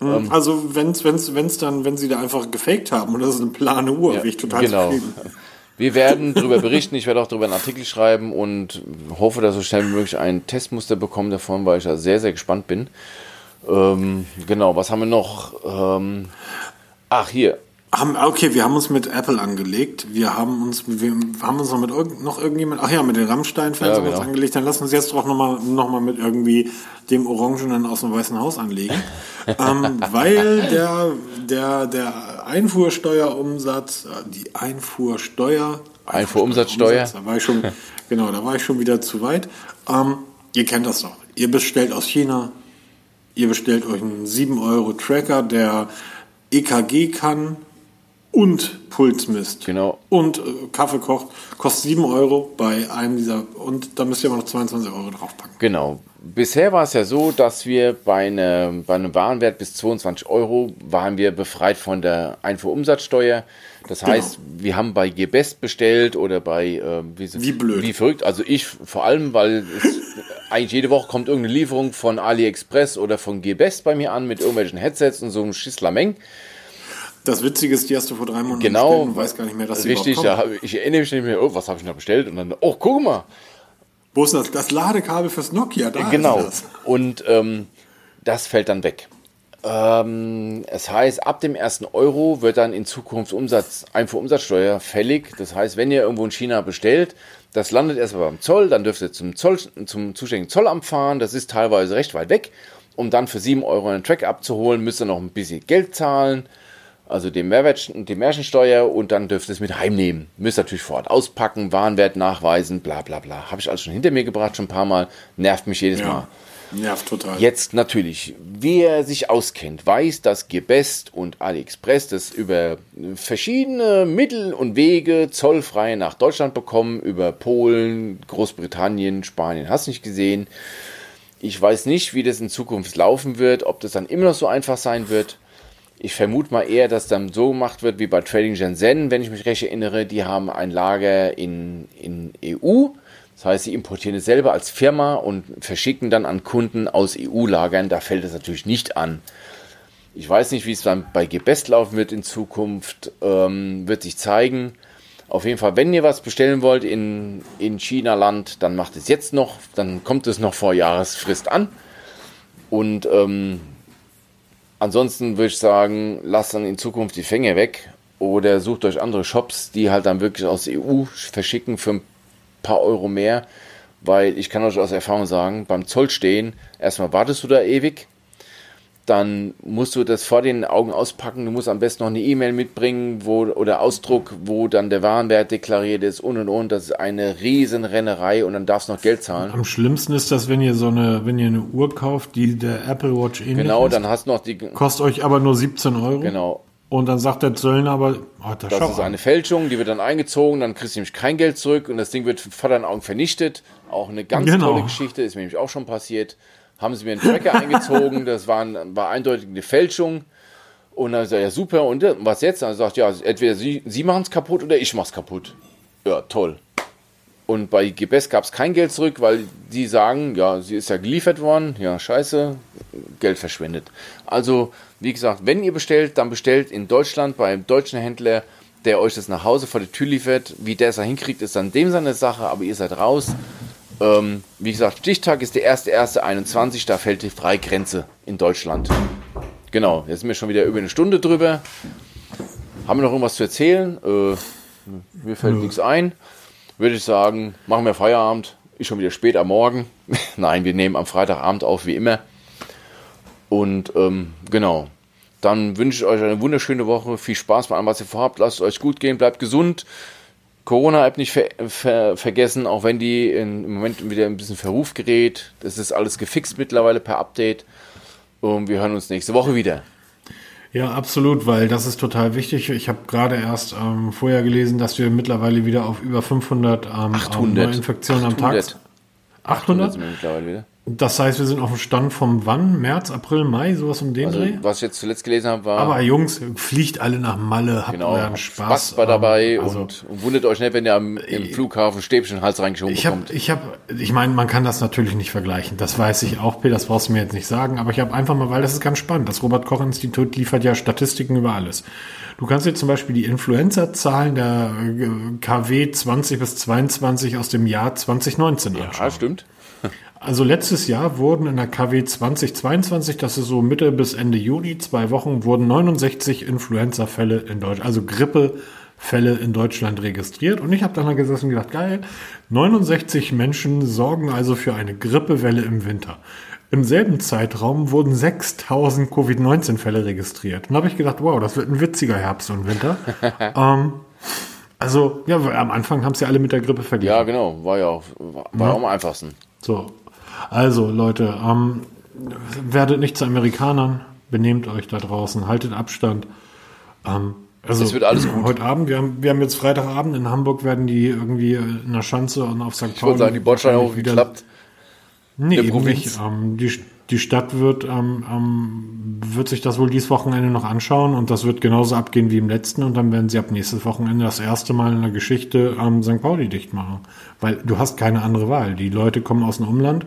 Mhm, ähm, also wenn's, wenn's, wenn's dann, wenn sie da einfach gefaked haben und das ist eine plane Uhr, ja, bin ich total genau. zufrieden. Wir werden darüber berichten, ich werde auch darüber einen Artikel schreiben und hoffe, dass so schnell wie möglich ein Testmuster bekommen davon, weil ich da sehr, sehr gespannt bin. Ähm, genau, was haben wir noch? Ähm, ach, hier. Okay, wir haben uns mit Apple angelegt. Wir haben uns, wir haben uns noch mit irg noch irgendjemand, ach ja, mit den Rammstein-Fans ja, genau. angelegt. Dann lass uns jetzt doch nochmal noch mal mit irgendwie dem Orangenen aus dem Weißen Haus anlegen. ähm, weil der, der, der Einfuhrsteuerumsatz, äh, die Einfuhrsteuer, Einfuhrumsatzsteuer, da war ich schon, genau, da war ich schon wieder zu weit. Ähm, ihr kennt das doch. Ihr bestellt aus China, ihr bestellt euch einen 7 Euro Tracker, der EKG kann und Puls misst. Genau. Und äh, Kaffee kocht, kostet 7 Euro bei einem dieser, und da müsst ihr aber noch 22 Euro draufpacken. Genau. Bisher war es ja so, dass wir bei, eine, bei einem Warenwert bis 22 Euro waren wir befreit von der Einfuhrumsatzsteuer. Das genau. heißt, genau. wir haben bei GBest bestellt oder bei äh, wie, wie blöd. Wie verrückt. Also ich vor allem, weil es, eigentlich jede Woche kommt irgendeine Lieferung von AliExpress oder von GBest bei mir an mit irgendwelchen Headsets und so einem Schisslameng. Das Witzige ist, die hast du vor drei Monaten genau, bestellt und weiß gar nicht mehr, dass sie Richtig, ja, ich erinnere mich nicht mehr, oh, was habe ich noch bestellt? Und dann, oh, guck mal. Wo ist das? Das Ladekabel fürs Nokia, da Genau. Und ähm, das fällt dann weg. Ähm, es heißt, ab dem ersten Euro wird dann in Zukunft Umsatz, Einfuhrumsatzsteuer fällig. Das heißt, wenn ihr irgendwo in China bestellt, das landet erstmal beim Zoll, dann dürft ihr zum, Zoll, zum zuständigen Zollamt fahren. Das ist teilweise recht weit weg. Um dann für 7 Euro einen Track abzuholen, müsst ihr noch ein bisschen Geld zahlen also die, Mehrwert, die Mehrwertsteuer und dann dürft ihr es mit heimnehmen. Müsst natürlich vor Ort auspacken, Warenwert nachweisen, bla bla bla. Habe ich alles schon hinter mir gebracht, schon ein paar Mal. Nervt mich jedes ja, Mal. Nervt total. Jetzt natürlich, wer sich auskennt, weiß, dass Gebest und AliExpress das über verschiedene Mittel und Wege zollfrei nach Deutschland bekommen, über Polen, Großbritannien, Spanien, hast nicht gesehen. Ich weiß nicht, wie das in Zukunft laufen wird, ob das dann immer noch so einfach sein wird. Ich vermute mal eher, dass dann so gemacht wird wie bei Trading Shenzhen, wenn ich mich recht erinnere. Die haben ein Lager in, in EU. Das heißt, sie importieren es selber als Firma und verschicken dann an Kunden aus EU-Lagern. Da fällt es natürlich nicht an. Ich weiß nicht, wie es dann bei Gebest laufen wird in Zukunft. Ähm, wird sich zeigen. Auf jeden Fall, wenn ihr was bestellen wollt in, in China-Land, dann macht es jetzt noch. Dann kommt es noch vor Jahresfrist an. Und ähm, Ansonsten würde ich sagen, lasst dann in Zukunft die Fänge weg oder sucht euch andere Shops, die halt dann wirklich aus EU verschicken für ein paar Euro mehr. Weil ich kann euch aus Erfahrung sagen, beim Zoll stehen, erstmal wartest du da ewig, dann musst du das vor den Augen auspacken. Du musst am besten noch eine E-Mail mitbringen wo, oder Ausdruck, wo dann der Warenwert deklariert ist und und und. Das ist eine riesen Rennerei und dann darfst du noch Geld zahlen. Am schlimmsten ist das, wenn ihr so eine, wenn ihr eine Uhr kauft, die der Apple Watch ähnlich Genau, ist, dann hast du noch die. Kostet euch aber nur 17 Euro. Genau. Und dann sagt der Zöllner aber, oh, das, das ist eine Fälschung, die wird dann eingezogen, dann kriegst du nämlich kein Geld zurück und das Ding wird vor deinen Augen vernichtet. Auch eine ganz genau. tolle Geschichte, ist mir nämlich auch schon passiert haben sie mir einen Tracker eingezogen, das war, war eindeutig eine Fälschung. Und dann sagt er, ja super, und was jetzt? Dann sagt ja, entweder sie, sie machen es kaputt oder ich mach's kaputt. Ja, toll. Und bei GBS gab es kein Geld zurück, weil die sagen, ja, sie ist ja geliefert worden, ja, scheiße, Geld verschwendet. Also, wie gesagt, wenn ihr bestellt, dann bestellt in Deutschland beim deutschen Händler, der euch das nach Hause vor die Tür liefert. Wie der es da hinkriegt, ist dann dem seine Sache, aber ihr seid raus. Ähm, wie gesagt, Stichtag ist der 1.1.21, da fällt die Freigrenze in Deutschland. Genau, jetzt sind wir schon wieder über eine Stunde drüber. Haben wir noch irgendwas zu erzählen? Äh, mir fällt nichts ein. Würde ich sagen, machen wir Feierabend. Ist schon wieder spät am Morgen. Nein, wir nehmen am Freitagabend auf, wie immer. Und ähm, genau, dann wünsche ich euch eine wunderschöne Woche. Viel Spaß bei allem, was ihr vorhabt. Lasst es euch gut gehen, bleibt gesund Corona-App nicht ver ver vergessen, auch wenn die in, im Moment wieder ein bisschen Verruf gerät. Das ist alles gefixt mittlerweile per Update. Und wir hören uns nächste Woche wieder. Ja, absolut, weil das ist total wichtig. Ich habe gerade erst ähm, vorher gelesen, dass wir mittlerweile wieder auf über 500 ähm, 800. Neuinfektionen am Tag 800. 800? sind wir mittlerweile wieder. Das heißt, wir sind auf dem Stand vom wann? März, April, Mai, sowas um den Also, Dreh? was ich jetzt zuletzt gelesen habe, war Aber Jungs, fliegt alle nach Malle, habt genau, euren Spaß, Spaß. war dabei also, und, und wundert euch nicht, wenn ihr am, im Flughafen Stäbchen Hals reingeschoben Ich habe, bekommt. ich habe, ich meine, man kann das natürlich nicht vergleichen. Das weiß ich auch, Peter, das brauchst du mir jetzt nicht sagen. Aber ich habe einfach mal, weil das ist ganz spannend. Das Robert-Koch-Institut liefert ja Statistiken über alles. Du kannst dir zum Beispiel die Influenza-Zahlen der äh, KW 20 bis 22 aus dem Jahr 2019 anschauen. Ja, stimmt. Also letztes Jahr wurden in der KW 2022, das ist so Mitte bis Ende Juli, zwei Wochen, wurden 69 Influenza-Fälle in Deutschland, also Grippefälle in Deutschland registriert. Und ich habe dann mal gesessen und gedacht, geil, 69 Menschen sorgen also für eine Grippewelle im Winter. Im selben Zeitraum wurden 6000 Covid-19-Fälle registriert. Und da habe ich gedacht, wow, das wird ein witziger Herbst und Winter. ähm, also, ja, am Anfang haben es ja alle mit der Grippe verglichen. Ja, genau. War ja auch, war, war auch am einfachsten. So, also Leute, ähm, werdet nicht zu Amerikanern, benehmt euch da draußen, haltet Abstand. Ähm, also Es wird alles gut. Heute Abend, wir haben, wir haben jetzt Freitagabend in Hamburg, werden die irgendwie in der Schanze und auf St. Pauli. Ich wollte sagen, die Bordsteine auch wieder- geklappt. Nee, eben Provinz. nicht. Ähm, die, die Stadt wird, ähm, ähm, wird sich das wohl dieses Wochenende noch anschauen und das wird genauso abgehen wie im letzten und dann werden sie ab nächstes Wochenende das erste Mal in der Geschichte ähm, St. Pauli dicht machen. Weil du hast keine andere Wahl. Die Leute kommen aus dem Umland,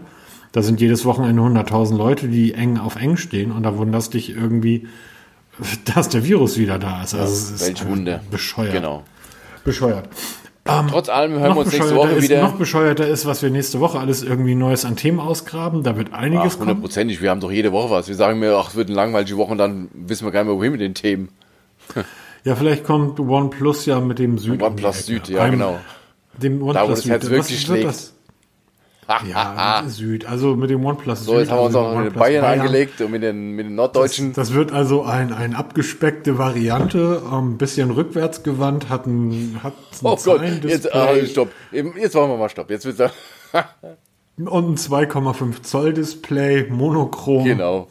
da sind jedes Wochenende 100.000 Leute, die eng auf eng stehen und da wunderst dich irgendwie, dass der Virus wieder da ist. Also es ist Welch Wunder. bescheuert. Genau. Bescheuert. Trotz allem hören wir uns nächste Woche ist, wieder. noch bescheuerter ist, was wir nächste Woche alles irgendwie Neues an Themen ausgraben. Da wird Ach, einiges kommen. hundertprozentig. Wir haben doch jede Woche was. Wir sagen mir, ach, es wird eine langweilige Woche und dann wissen wir gar nicht mehr, wohin mit den Themen. Ja, vielleicht kommt OnePlus ja mit dem Süd. OnePlus. Süd, ja, Einem- genau. Dem OnePlus Da, wo das Süd. Herz Was wirklich wird schlägt. das? Ja, Süd. Also mit dem OnePlus So, Süd. jetzt haben wir uns also auch OnePlus Bayern, angelegt und mit den, mit den Norddeutschen. Das, das wird also ein, ein abgespeckte Variante, ein bisschen rückwärts gewandt, hat ein, hat ein oh Gott, jetzt, ah, stopp. Jetzt machen wir mal Stopp. Jetzt wird's und ein 2,5 Zoll Display, monochrom. genau,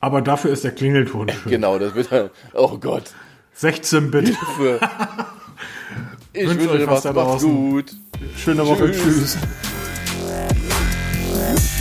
Aber dafür ist der Klingelton schön. genau, das wird, oh Gott. 16 Bit. Für, ich Wünsche euch was macht's gut. Schöne Woche. Tschüss. Tschüss. Bye.